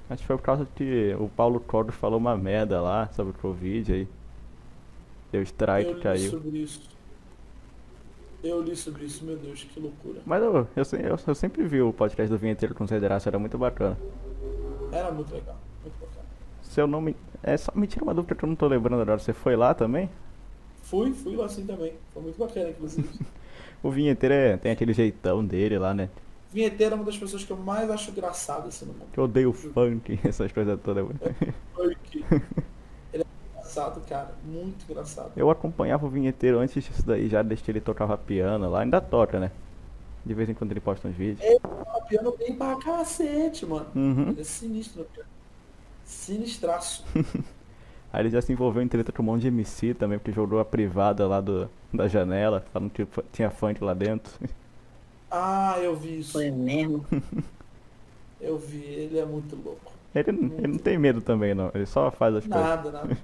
Acho que foi por causa que o Paulo Cordro falou uma merda lá sobre o Covid aí. Deu strike, eu caiu. sobre isso. Eu li sobre isso, meu Deus, que loucura. Mas eu, eu, eu- eu sempre vi o podcast do Vinheteiro com o Zé Deraço, era muito bacana. Era muito legal, muito bacana. Se eu não me. É só me tira uma dúvida que eu não tô lembrando agora. Você foi lá também? Fui, fui lá assim também. Foi muito bacana, inclusive. O Vinheteiro é, tem aquele jeitão dele lá, né? Vinheteiro é uma das pessoas que eu mais acho engraçada assim no mundo. Eu odeio funk, essas coisas todas. Funk. Ele é engraçado, cara. Muito engraçado. Eu acompanhava o Vinheteiro antes disso daí, já desde que ele tocava piano lá. Ainda toca, né? De vez em quando ele posta uns vídeos. O piano bem pra cacete, mano. Uhum. Ele é sinistro no piano. Sinistraço. Aí ele já se envolveu em treta com um monte de MC também, porque jogou a privada lá do, da janela, falando que tinha funk lá dentro. Ah, eu vi isso. Foi mesmo. Eu vi. Ele é muito louco. Ele, não- ele não tem medo também, não. Ele só faz as coisas. Nada, nada.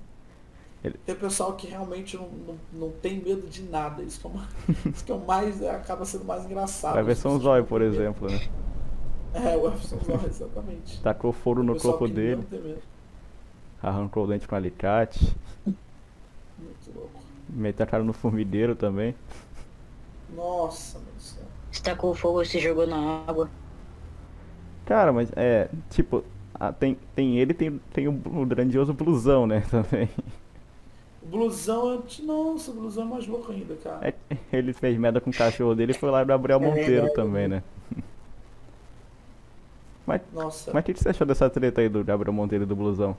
Ele- Tem pessoal que realmente não, não, não tem medo de nada. Isso que é o mais, isso que é o mais acaba sendo mais engraçado. Vai ver São As pessoas Zóio, não por exemplo, né? É, o Everson exatamente. Tacou fogo no corpo dele, arrancou o dente com alicate, Muito louco. meteu a cara no formideiro também. Nossa, meu Deus do céu. Você tacou fogo e se jogou na água. Cara, mas é, tipo, tem, tem ele tem, tem o, o grandioso blusão, né, também. O blusão, é- nossa, o blusão é mais louco ainda, cara. É, ele fez merda com o cachorro dele e foi lá do Gabriel É Monteiro verdade. também, né? Mas Nossa. mas o que, você achou dessa treta aí do Gabriel Monteiro e do blusão?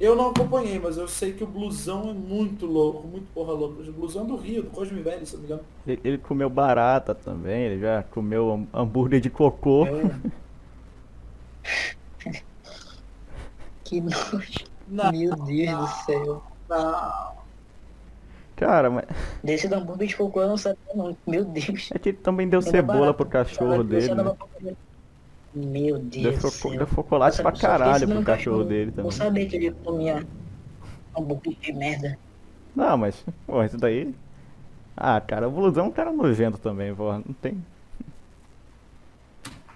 Eu não acompanhei, mas eu sei que o blusão é muito louco, muito porra louca. O blusão é do Rio, do Cosme Velho, se eu não me engano. Ele, ele comeu barata também, ele já comeu ham- hambúrguer de cocô. Que nojo. Não, Meu Deus do céu. não. Cara, mas Desse do hambúrguer de cocô eu não sabia não. Meu Deus. é que ele também deu Ainda cebola barato. pro cachorro dele, né? Meu Deus Deu, do foco, céu. deu focolate Nossa, pra caralho pro cachorro dele Não também. sabia que ele comia hambúrguer de merda. Não, mas, pô, isso daí. Ah, cara, o blusão é um cara nojento também, pô. Não tem.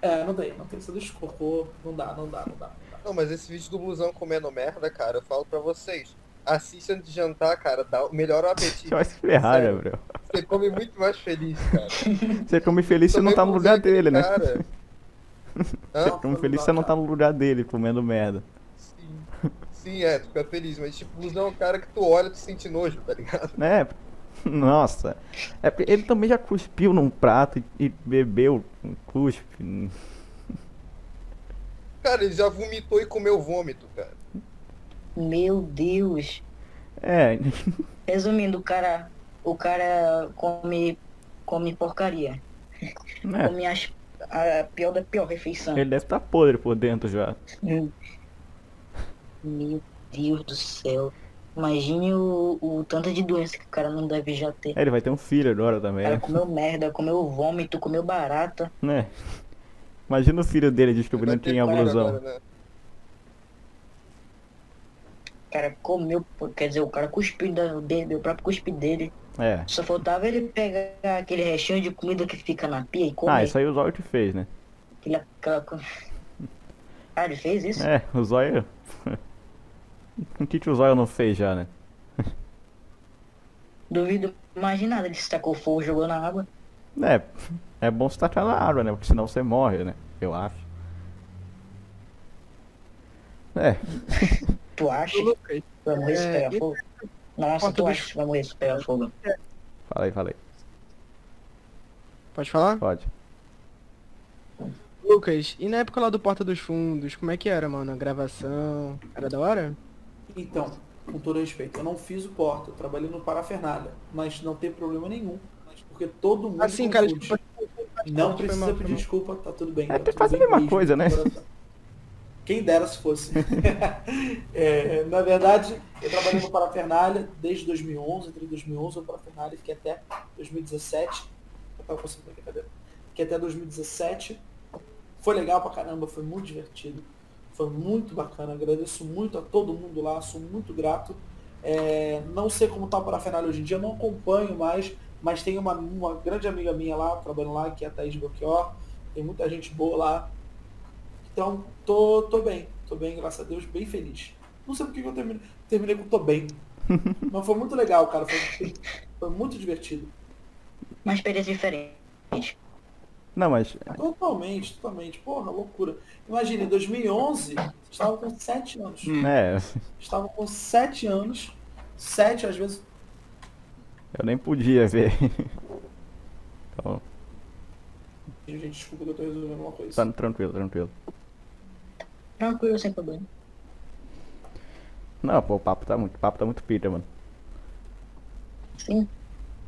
É, não tem, não tem. Você cocô, não dá, não dá, não dá. Não mas esse vídeo do blusão comendo merda, cara, eu falo pra vocês. Assiste antes de jantar, cara, dá, melhora o apetite. Você vai se ferrar, Sério. Gabriel. Você come muito mais feliz, cara. Você come feliz, você não tá no lugar dele, né? Cara. Você come feliz, você não tá no lugar dele, comendo merda. Sim. Sim, é, tu fica feliz, mas tipo, blusão é um cara que tu olha e tu sente nojo, tá ligado? Né? Nossa. É porque ele também já cuspiu num prato e, e bebeu um cuspe. Cara, ele já vomitou e comeu vômito, cara. Meu Deus. É, Resumindo, o cara, o cara come, come porcaria. né? Come as, a pior da pior refeição. Ele deve estar podre por dentro já. Hum. Meu Deus do céu. Imagine o, o tanto de doença que o cara não deve já ter. É, ele vai ter um filho agora O também, cara né? comeu merda, comeu vômito, comeu barata. né? Imagina o filho dele descobrindo é o cura blusão. agora, né? O cara comeu, quer dizer, o cara cuspiu, bebeu o próprio cuspe dele. É. Só faltava ele pegar aquele restinho de comida que fica na pia e comer. Ah, isso aí o Zóio que fez, né? Aquele, aquela... Ah, ele fez isso? É, o Zóio. O que, que o Zóio não fez já, né? Duvido mais de nada. Ele se tacou fogo, jogou na água. É, é bom você tacar na água, né? Porque senão você morre, né? Eu acho. É, Tu acha vai morrer se É, fogo? Nossa, tu acha que se pegar fogo? fala aí, fala aí. pode falar? Pode. Lucas, e na época lá do Porta dos Fundos, como é que era, mano? A gravação? Era da hora? Então, com todo respeito, eu não fiz o porta, eu trabalhei no Parafernália, mas não tem problema nenhum. Porque todo mundo Assim, cara, desculpa. Não Foi precisa pedir desculpa, tá tudo bem. É, tá tem tudo quase a mesma mesmo, coisa, né? Quem dera se fosse. É, na verdade, eu trabalhei no Parafernália desde 2011, entre 2011 e o Parafernália, fiquei até 2017. Eu conseguindo aqui, cadê? Fiquei até 2017. Foi legal pra caramba, foi muito divertido. Foi muito bacana, agradeço muito a todo mundo lá, sou muito grato. É, não sei como tá o Parafernália hoje em dia, não acompanho mais, mas tem uma, uma grande amiga minha lá, trabalhando lá, que é a Thaís Belchior. Tem muita gente boa lá. Então, tô, tô bem, tô bem, graças a Deus, bem feliz. Não sei porque que eu terminei, terminei com tô bem. Mas foi muito legal, cara. Foi, foi muito divertido. Uma experiência diferente. Não, mas Totalmente, totalmente. Porra, loucura. Imagina, em 2011, estava com 7 anos. é, Estava com 7 anos. 7, às vezes. Eu nem podia ver. Então, Gente, desculpa que eu tô resolvendo uma coisa. tá tranquilo, tranquilo. Tranquilo, sem problema. Não, pô, o papo tá muito, o papo tá muito pita, mano. Sim.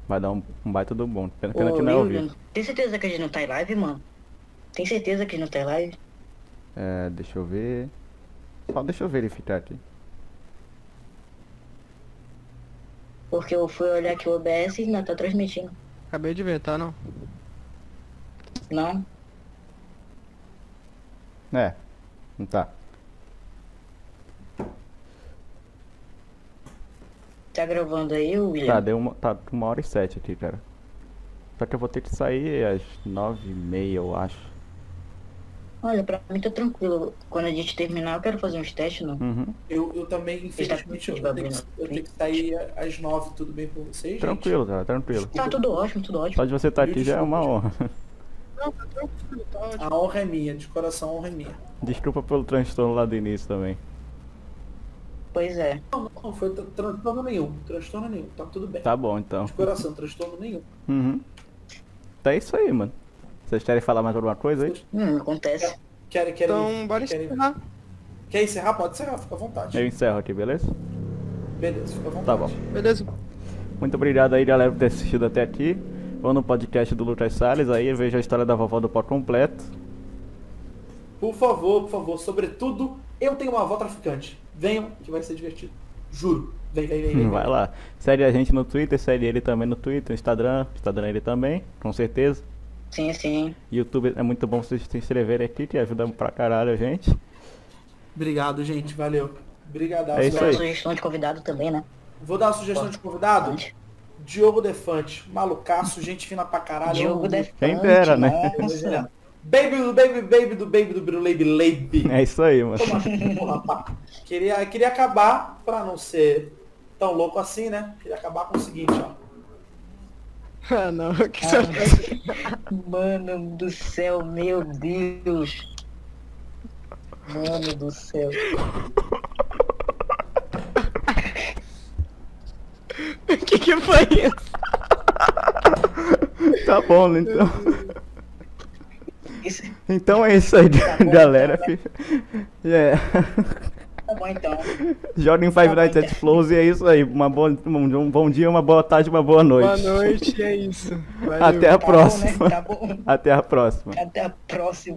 Vai dar um, um baita do bom. Pena, pena Ô, que não é vivo. tem certeza que a gente não tá em live, mano? Tem certeza que a gente não tá em live? É, deixa eu ver. Só deixa eu verificar aqui. Porque eu fui olhar aqui o OBS e ainda tá transmitindo. Acabei de ver, tá? Não? Não? É, não tá. Tá gravando aí, Tá, William? deu uma, tá uma hora e sete aqui, cara. Só que eu vou ter que sair às nove e meia, eu acho. Olha, pra mim tá tranquilo. Quando a gente terminar, eu quero fazer uns testes, não. Uhum. Eu, eu também, infelizmente, eu, tenho que, eu tenho que sair às 9, tudo bem com vocês? gente? Tranquilo, cara, tranquilo. Tá tudo ótimo, tudo ótimo. Só de você estar aqui já é uma honra. Não, tá tranquilo, tá ótimo. A honra é minha, de coração a honra é minha. Desculpa pelo transtorno lá do início também. Pois é. Não, não foi tra- transtorno nenhum. Transtorno nenhum. Tá tudo bem. Tá bom, então. De coração, transtorno nenhum. Uhum. É isso aí, mano. Vocês querem falar mais alguma coisa aí? Hum, acontece. Querem, querem, Então, bora querem, encerrar. Quer encerrar? Pode encerrar, fica à vontade. Eu encerro aqui, beleza? Beleza, fica à vontade. Tá bom. Beleza? Muito obrigado aí, galera, por ter assistido até aqui. Vou no podcast do Lucas Salles aí, veja a história da vovó do pó completo. Por favor, por favor, sobretudo, eu tenho uma avó traficante. Venham, que vai ser divertido. Juro. Vem, vem, vem, vem. Vai lá. Segue a gente no Twitter, segue ele também no Twitter, no Instagram, Instagram ele também, com certeza. Sim, sim. YouTube é muito bom vocês se inscreverem aqui, que ajuda pra caralho a gente. Obrigado, gente. Valeu. Obrigadaço. É isso aí. sugestão de convidado também, né? Vou dar uma sugestão de convidado. Diogo Defante. Malucaço, gente fina pra caralho. Diogo Defante. Quem dera, né? Baby do baby, baby do baby do Biruleibe Leibe. É isso aí, mano. Toma, porra, pá. Queria, queria acabar, pra não ser tão louco assim, né? Queria acabar com o seguinte, ó. Ah, não. Que você Mano do céu, meu Deus. Mano do céu. que, que foi isso? Tá bom, então. Isso, Então é isso aí, bom, galera. então, É. tá bom então. Joguem Five Nights at Flows e é isso aí. Uma boa, um, bom dia, uma boa tarde, uma boa noite. Boa noite, é isso. Valeu. Até a Tá bom, próxima. né? Tá bom. Até a próxima. Até a próxima.